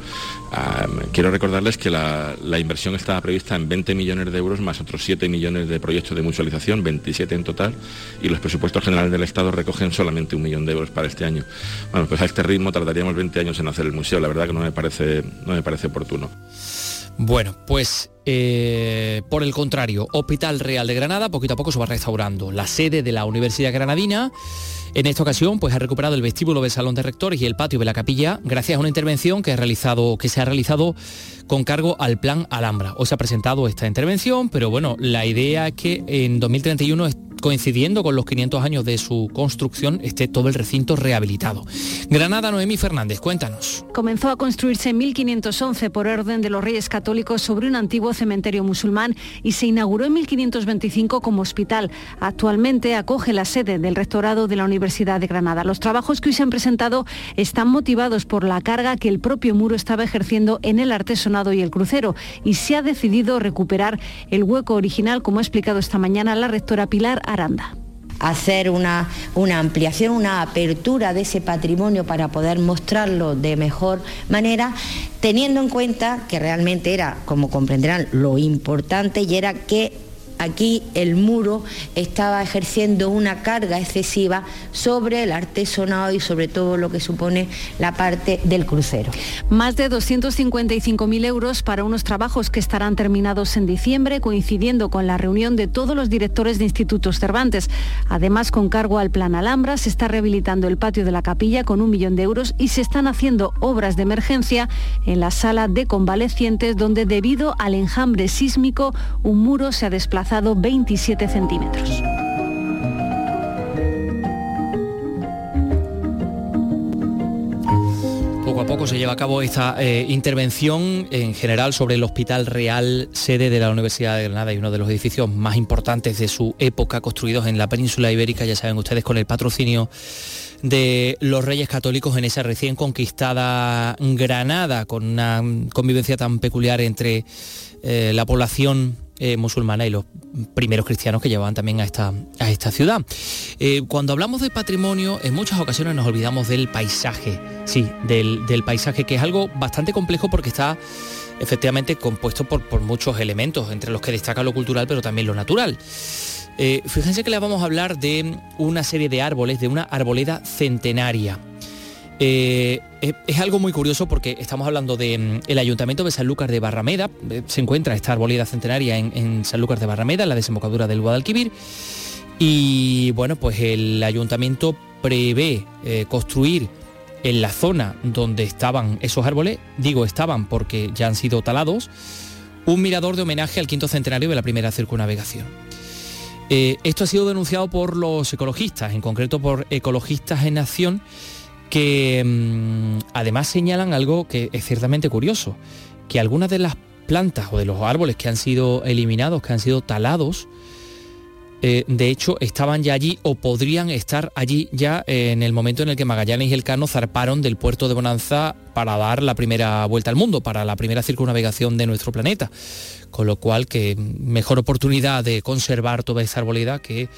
quiero recordarles que la, inversión estaba prevista en 20 millones de euros más otros 7 millones de proyectos de mutualización, 27 en total, y los presupuestos generales del Estado recogen solamente un millón de euros para este año. Bueno, pues a este ritmo tardaríamos 20 años en hacer el museo, la verdad que no me parece, no me parece oportuno. Bueno, pues eh, por el contrario, Hospital Real de Granada poquito a poco se va restaurando. La sede de la Universidad Granadina en esta ocasión pues, ha recuperado el vestíbulo del Salón de Rectores y el patio de la capilla gracias a una intervención que, se ha realizado con cargo al Plan Alhambra. Se ha presentado esta intervención, pero bueno, la idea es que en 2031 coincidiendo con los 500 años de su construcción, esté todo el recinto rehabilitado. Granada, Noemí Fernández, cuéntanos. Comenzó a construirse en 1511 por orden de los Reyes Católicos sobre un antiguo cementerio musulmán y se inauguró en 1525 como hospital. Actualmente acoge la sede del rectorado de la Universidad de Granada. Los trabajos que hoy se han presentado están motivados por la carga que el propio muro estaba ejerciendo en el artesonado y el crucero y se ha decidido recuperar el hueco original, como ha explicado esta mañana la rectora Pilar Aranda. hacer una, una ampliación, una apertura de ese patrimonio para poder mostrarlo de mejor manera, teniendo en cuenta que realmente era, como comprenderán, lo importante y era que aquí el muro estaba ejerciendo una carga excesiva sobre el artesonado y sobre todo lo que supone la parte del crucero. Más de 255.000 euros para unos trabajos que estarán terminados en diciembre, coincidiendo con la reunión de todos los directores de institutos Cervantes. Además, con cargo al Plan Alhambra, se está rehabilitando el patio de la capilla con un millón de euros y se están haciendo obras de emergencia en la sala de convalecientes, donde debido al enjambre sísmico, un muro se ha desplazado 27 centímetros. Poco a poco se lleva a cabo esta eh, intervención en general sobre el Hospital Real, sede de la Universidad de Granada y uno de los edificios más importantes de su época, construidos en la península ibérica, ya saben ustedes, con el patrocinio de los reyes católicos en esa recién conquistada Granada, con una convivencia tan peculiar entre eh, la población eh, musulmana y los primeros cristianos que llevaban también a esta, a esta ciudad. Eh, cuando hablamos de patrimonio, en muchas ocasiones nos olvidamos del paisaje, sí, del, paisaje, que es algo bastante complejo porque está efectivamente compuesto por, por muchos elementos, entre los que destaca lo cultural, pero también lo natural. Eh, fíjense que le vamos a hablar de una serie de árboles, de una arboleda centenaria. Eh, es, algo muy curioso porque estamos hablando del mm, Ayuntamiento de Sanlúcar de Barrameda, eh, se encuentra esta arboleda centenaria en, en Sanlúcar de Barrameda, en la desembocadura del Guadalquivir, y bueno, pues el Ayuntamiento prevé eh, construir en la zona donde estaban esos árboles, digo estaban porque ya han sido talados, un mirador de homenaje al quinto centenario de la primera circunnavegación. esto ha sido denunciado por los ecologistas, en concreto por Ecologistas en Acción, que mm, además señalan algo que es ciertamente curioso, que algunas de las plantas o de los árboles que han sido eliminados, que han sido talados, eh, de hecho estaban ya allí o podrían estar allí ya en el momento en el que Magallanes y el Cano zarparon del puerto de Bonanza para dar la primera vuelta al mundo, para la primera circunnavegación de nuestro planeta. Con lo cual, que mejor oportunidad de conservar toda esa arboleda que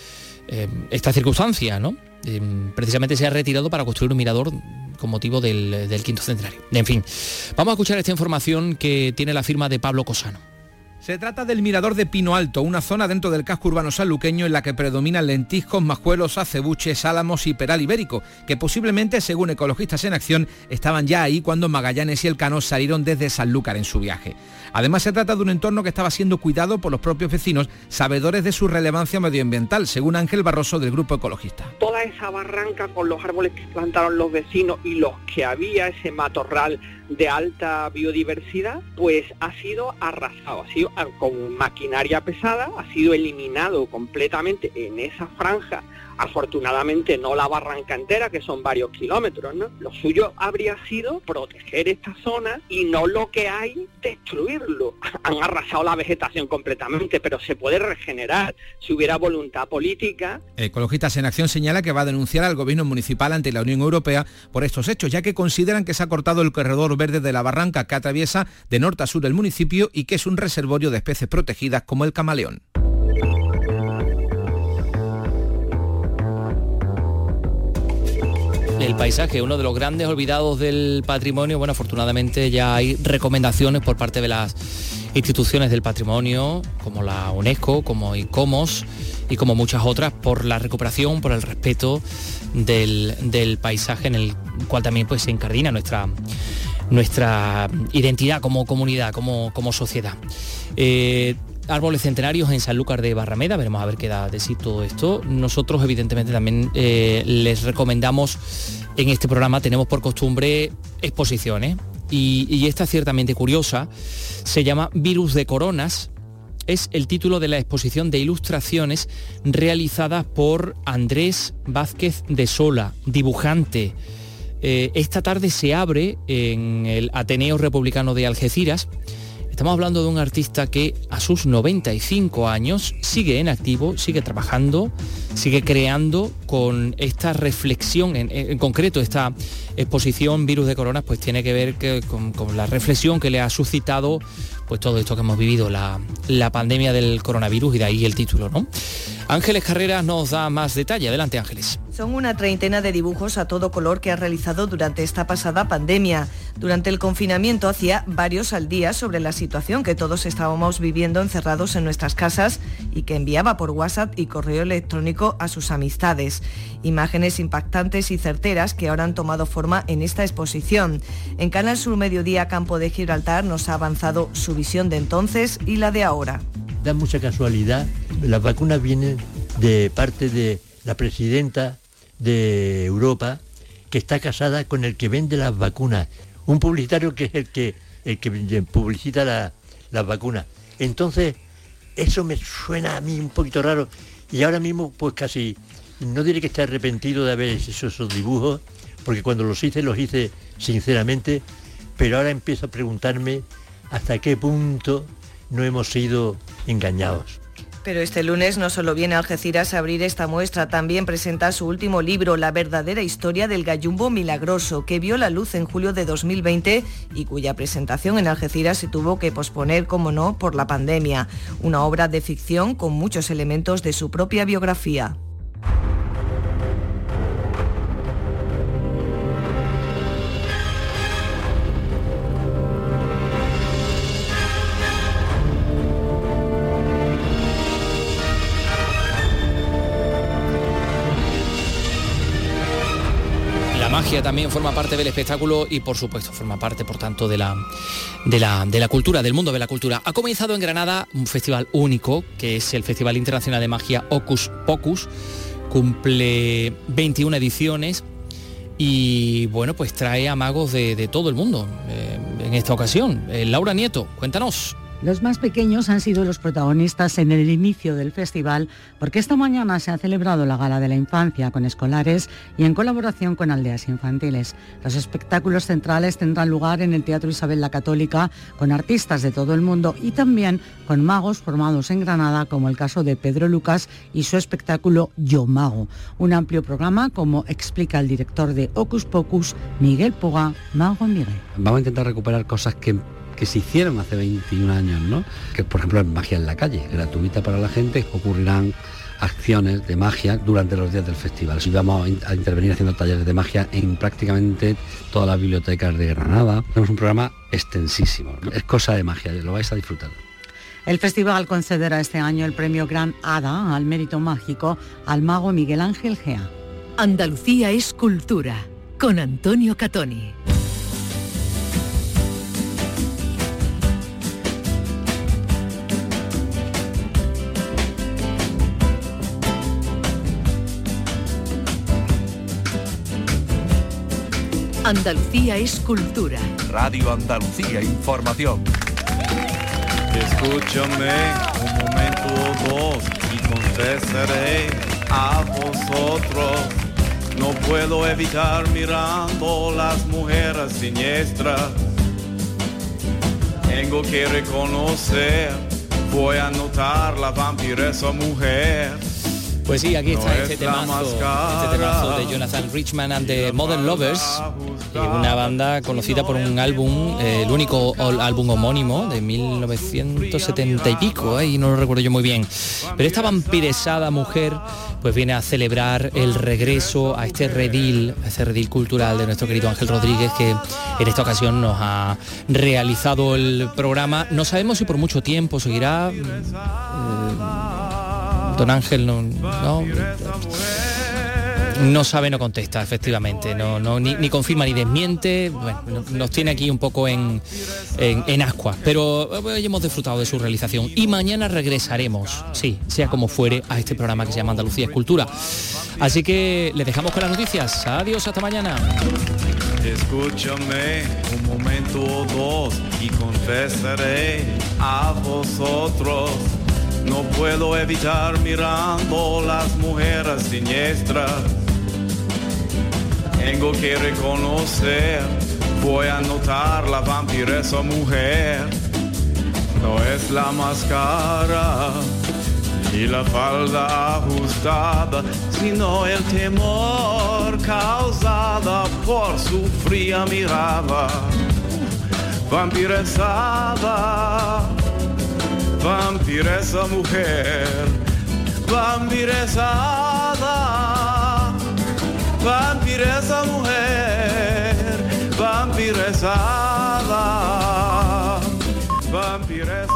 eh, esta circunstancia, ¿no? Em, precisamente se ha retirado para construir un mirador con motivo del, del quinto centenario. En fin, vamos a escuchar esta información que tiene la firma de Pablo Cosano. Se trata del Mirador de Pino Alto, una zona dentro del casco urbano sanluqueño en la que predominan lentiscos, majuelos, acebuches, álamos y peral ibérico, que posiblemente, según ecologistas en acción, estaban ya ahí cuando Magallanes y el Cano salieron desde Sanlúcar en su viaje. Además, se trata de un entorno que estaba siendo cuidado por los propios vecinos, sabedores de su relevancia medioambiental, según Ángel Barroso del Grupo Ecologista. Esa barranca con los árboles que plantaron los vecinos y los que había, ese matorral de alta biodiversidad, pues ha sido arrasado, ha sido con maquinaria pesada, ha sido eliminado completamente en esa franja Afortunadamente no la barranca entera, que son varios kilómetros. Lo suyo habría sido proteger esta zona y no lo que hay, destruirlo. Han arrasado la vegetación completamente, pero se puede regenerar si hubiera voluntad política. Ecologistas en Acción señala que va a denunciar al gobierno municipal ante la Unión Europea por estos hechos, ya que consideran que se ha cortado el corredor verde de la barranca que atraviesa de norte a sur el municipio y que es un reservorio de especies protegidas como el camaleón. El paisaje, uno de los grandes olvidados del patrimonio. Bueno, afortunadamente ya hay recomendaciones por parte de las instituciones del patrimonio, como la UNESCO, como ICOMOS y como muchas otras, por la recuperación, por el respeto del, paisaje en el cual también pues, se incardina nuestra, nuestra identidad como comunidad, como, como sociedad. Eh, árboles centenarios en Sanlúcar de Barrameda, veremos a ver qué da de sí todo esto. Nosotros evidentemente también eh, les recomendamos en este programa, tenemos por costumbre exposiciones y, y esta ciertamente curiosa, se llama Virus de Coronas, es el título de la exposición de ilustraciones realizadas por Andrés Vázquez de Sola, dibujante. Eh, esta tarde se abre en el Ateneo Republicano de Algeciras Estamos hablando de un artista que a sus 95 años sigue en activo, sigue trabajando, sigue creando con esta reflexión, en, concreto esta exposición virus de corona, pues tiene que ver con, la reflexión que le ha suscitado pues todo esto que hemos vivido, la, la pandemia del coronavirus y de ahí el título, ¿no? Ángeles Carreras nos da más detalle. Adelante, Ángeles. Son una treintena de dibujos a todo color que ha realizado durante esta pasada pandemia. Durante el confinamiento hacía varios al día sobre la situación que todos estábamos viviendo encerrados en nuestras casas y que enviaba por WhatsApp y correo electrónico a sus amistades. Imágenes impactantes y certeras que ahora han tomado forma en esta exposición. En Canal Sur Mediodía Campo de Gibraltar nos ha avanzado su de entonces y la de ahora. Da mucha casualidad, las vacunas vienen de parte de la presidenta de Europa que está casada con el que vende las vacunas, un publicitario que es el que, el que publicita las vacunas. Entonces, eso me suena a mí un poquito raro y ahora mismo pues casi, no diré que esté arrepentido de haber hecho esos dibujos, porque cuando los hice los hice sinceramente, pero ahora empiezo a preguntarme hasta qué punto no hemos sido engañados. Pero este lunes no solo viene Algeciras a abrir esta muestra, también presenta su último libro, La verdadera historia del gallumbo milagroso, que vio la luz en julio de 2020 y cuya presentación en Algeciras se tuvo que posponer, como no, por la pandemia. Una obra de ficción con muchos elementos de su propia biografía. También forma parte del espectáculo y por supuesto forma parte por tanto de la, de la, de la cultura, del mundo de la cultura. Ha comenzado en Granada un festival único que es el Festival Internacional de Magia Ocus Pocus. Cumple 21 ediciones y bueno, pues trae a magos de, todo el mundo eh, en esta ocasión. Eh, Laura Nieto, cuéntanos. Los más pequeños han sido los protagonistas en el inicio del festival porque esta mañana se ha celebrado la Gala de la Infancia con escolares y en colaboración con aldeas infantiles. Los espectáculos centrales tendrán lugar en el Teatro Isabel la Católica con artistas de todo el mundo y también con magos formados en Granada como el caso de Pedro Lucas y su espectáculo Yo Mago. Un amplio programa como explica el director de Ocus Pocus, Miguel Poga, Mago Miguel. Vamos a intentar recuperar cosas que que se hicieron hace 21 años, ¿no? Que por ejemplo en magia en la calle, gratuita para la gente, ocurrirán acciones de magia durante los días del festival. Y vamos a intervenir haciendo talleres de magia en prácticamente todas las bibliotecas de Granada. Tenemos un programa extensísimo. Es cosa de magia, lo vais a disfrutar. El festival concederá este año el premio Gran Hada al mérito mágico al mago Miguel Ángel Gea. Andalucía es cultura con Antonio Catoni. Andalucía es cultura. Radio Andalucía Información. Escúchame un momento o dos y confesaré a vosotros. No puedo evitar mirando las mujeres siniestras. Tengo que reconocer, voy a notar la vampiresa mujer pues sí, aquí está este, temazo, este temazo de Jonathan Richman and the Modern Lovers, una banda conocida por un álbum, eh, el único álbum homónimo de 1970 y pico, y no lo recuerdo yo muy bien. Pero esta vampiresada mujer pues viene a celebrar el regreso a este redil, a este redil cultural de nuestro querido Ángel Rodríguez, que en esta ocasión nos ha realizado el programa. No sabemos si por mucho tiempo seguirá. Eh, don Ángel no, no, sabe, no contesta, efectivamente, no, no, ni, confirma ni desmiente, nos tiene aquí un poco en, en, ascuas, pero hoy hemos disfrutado de su realización y mañana regresaremos, sí, sea como fuere, a este programa que se llama Andalucía Escultura. Así que le dejamos con las noticias. Adiós, hasta mañana. Escúchame un momento o dos y confesaré a vosotros no puedo evitar mirando las mujeres siniestras. Tengo que reconocer, voy a notar la vampiresa mujer. No es la máscara y la falda ajustada, sino el temor causada por su fría mirada. Vampiresada, vampiresa mujer, vampiresada, vampiresa mujer, vampiresada, vampiresa.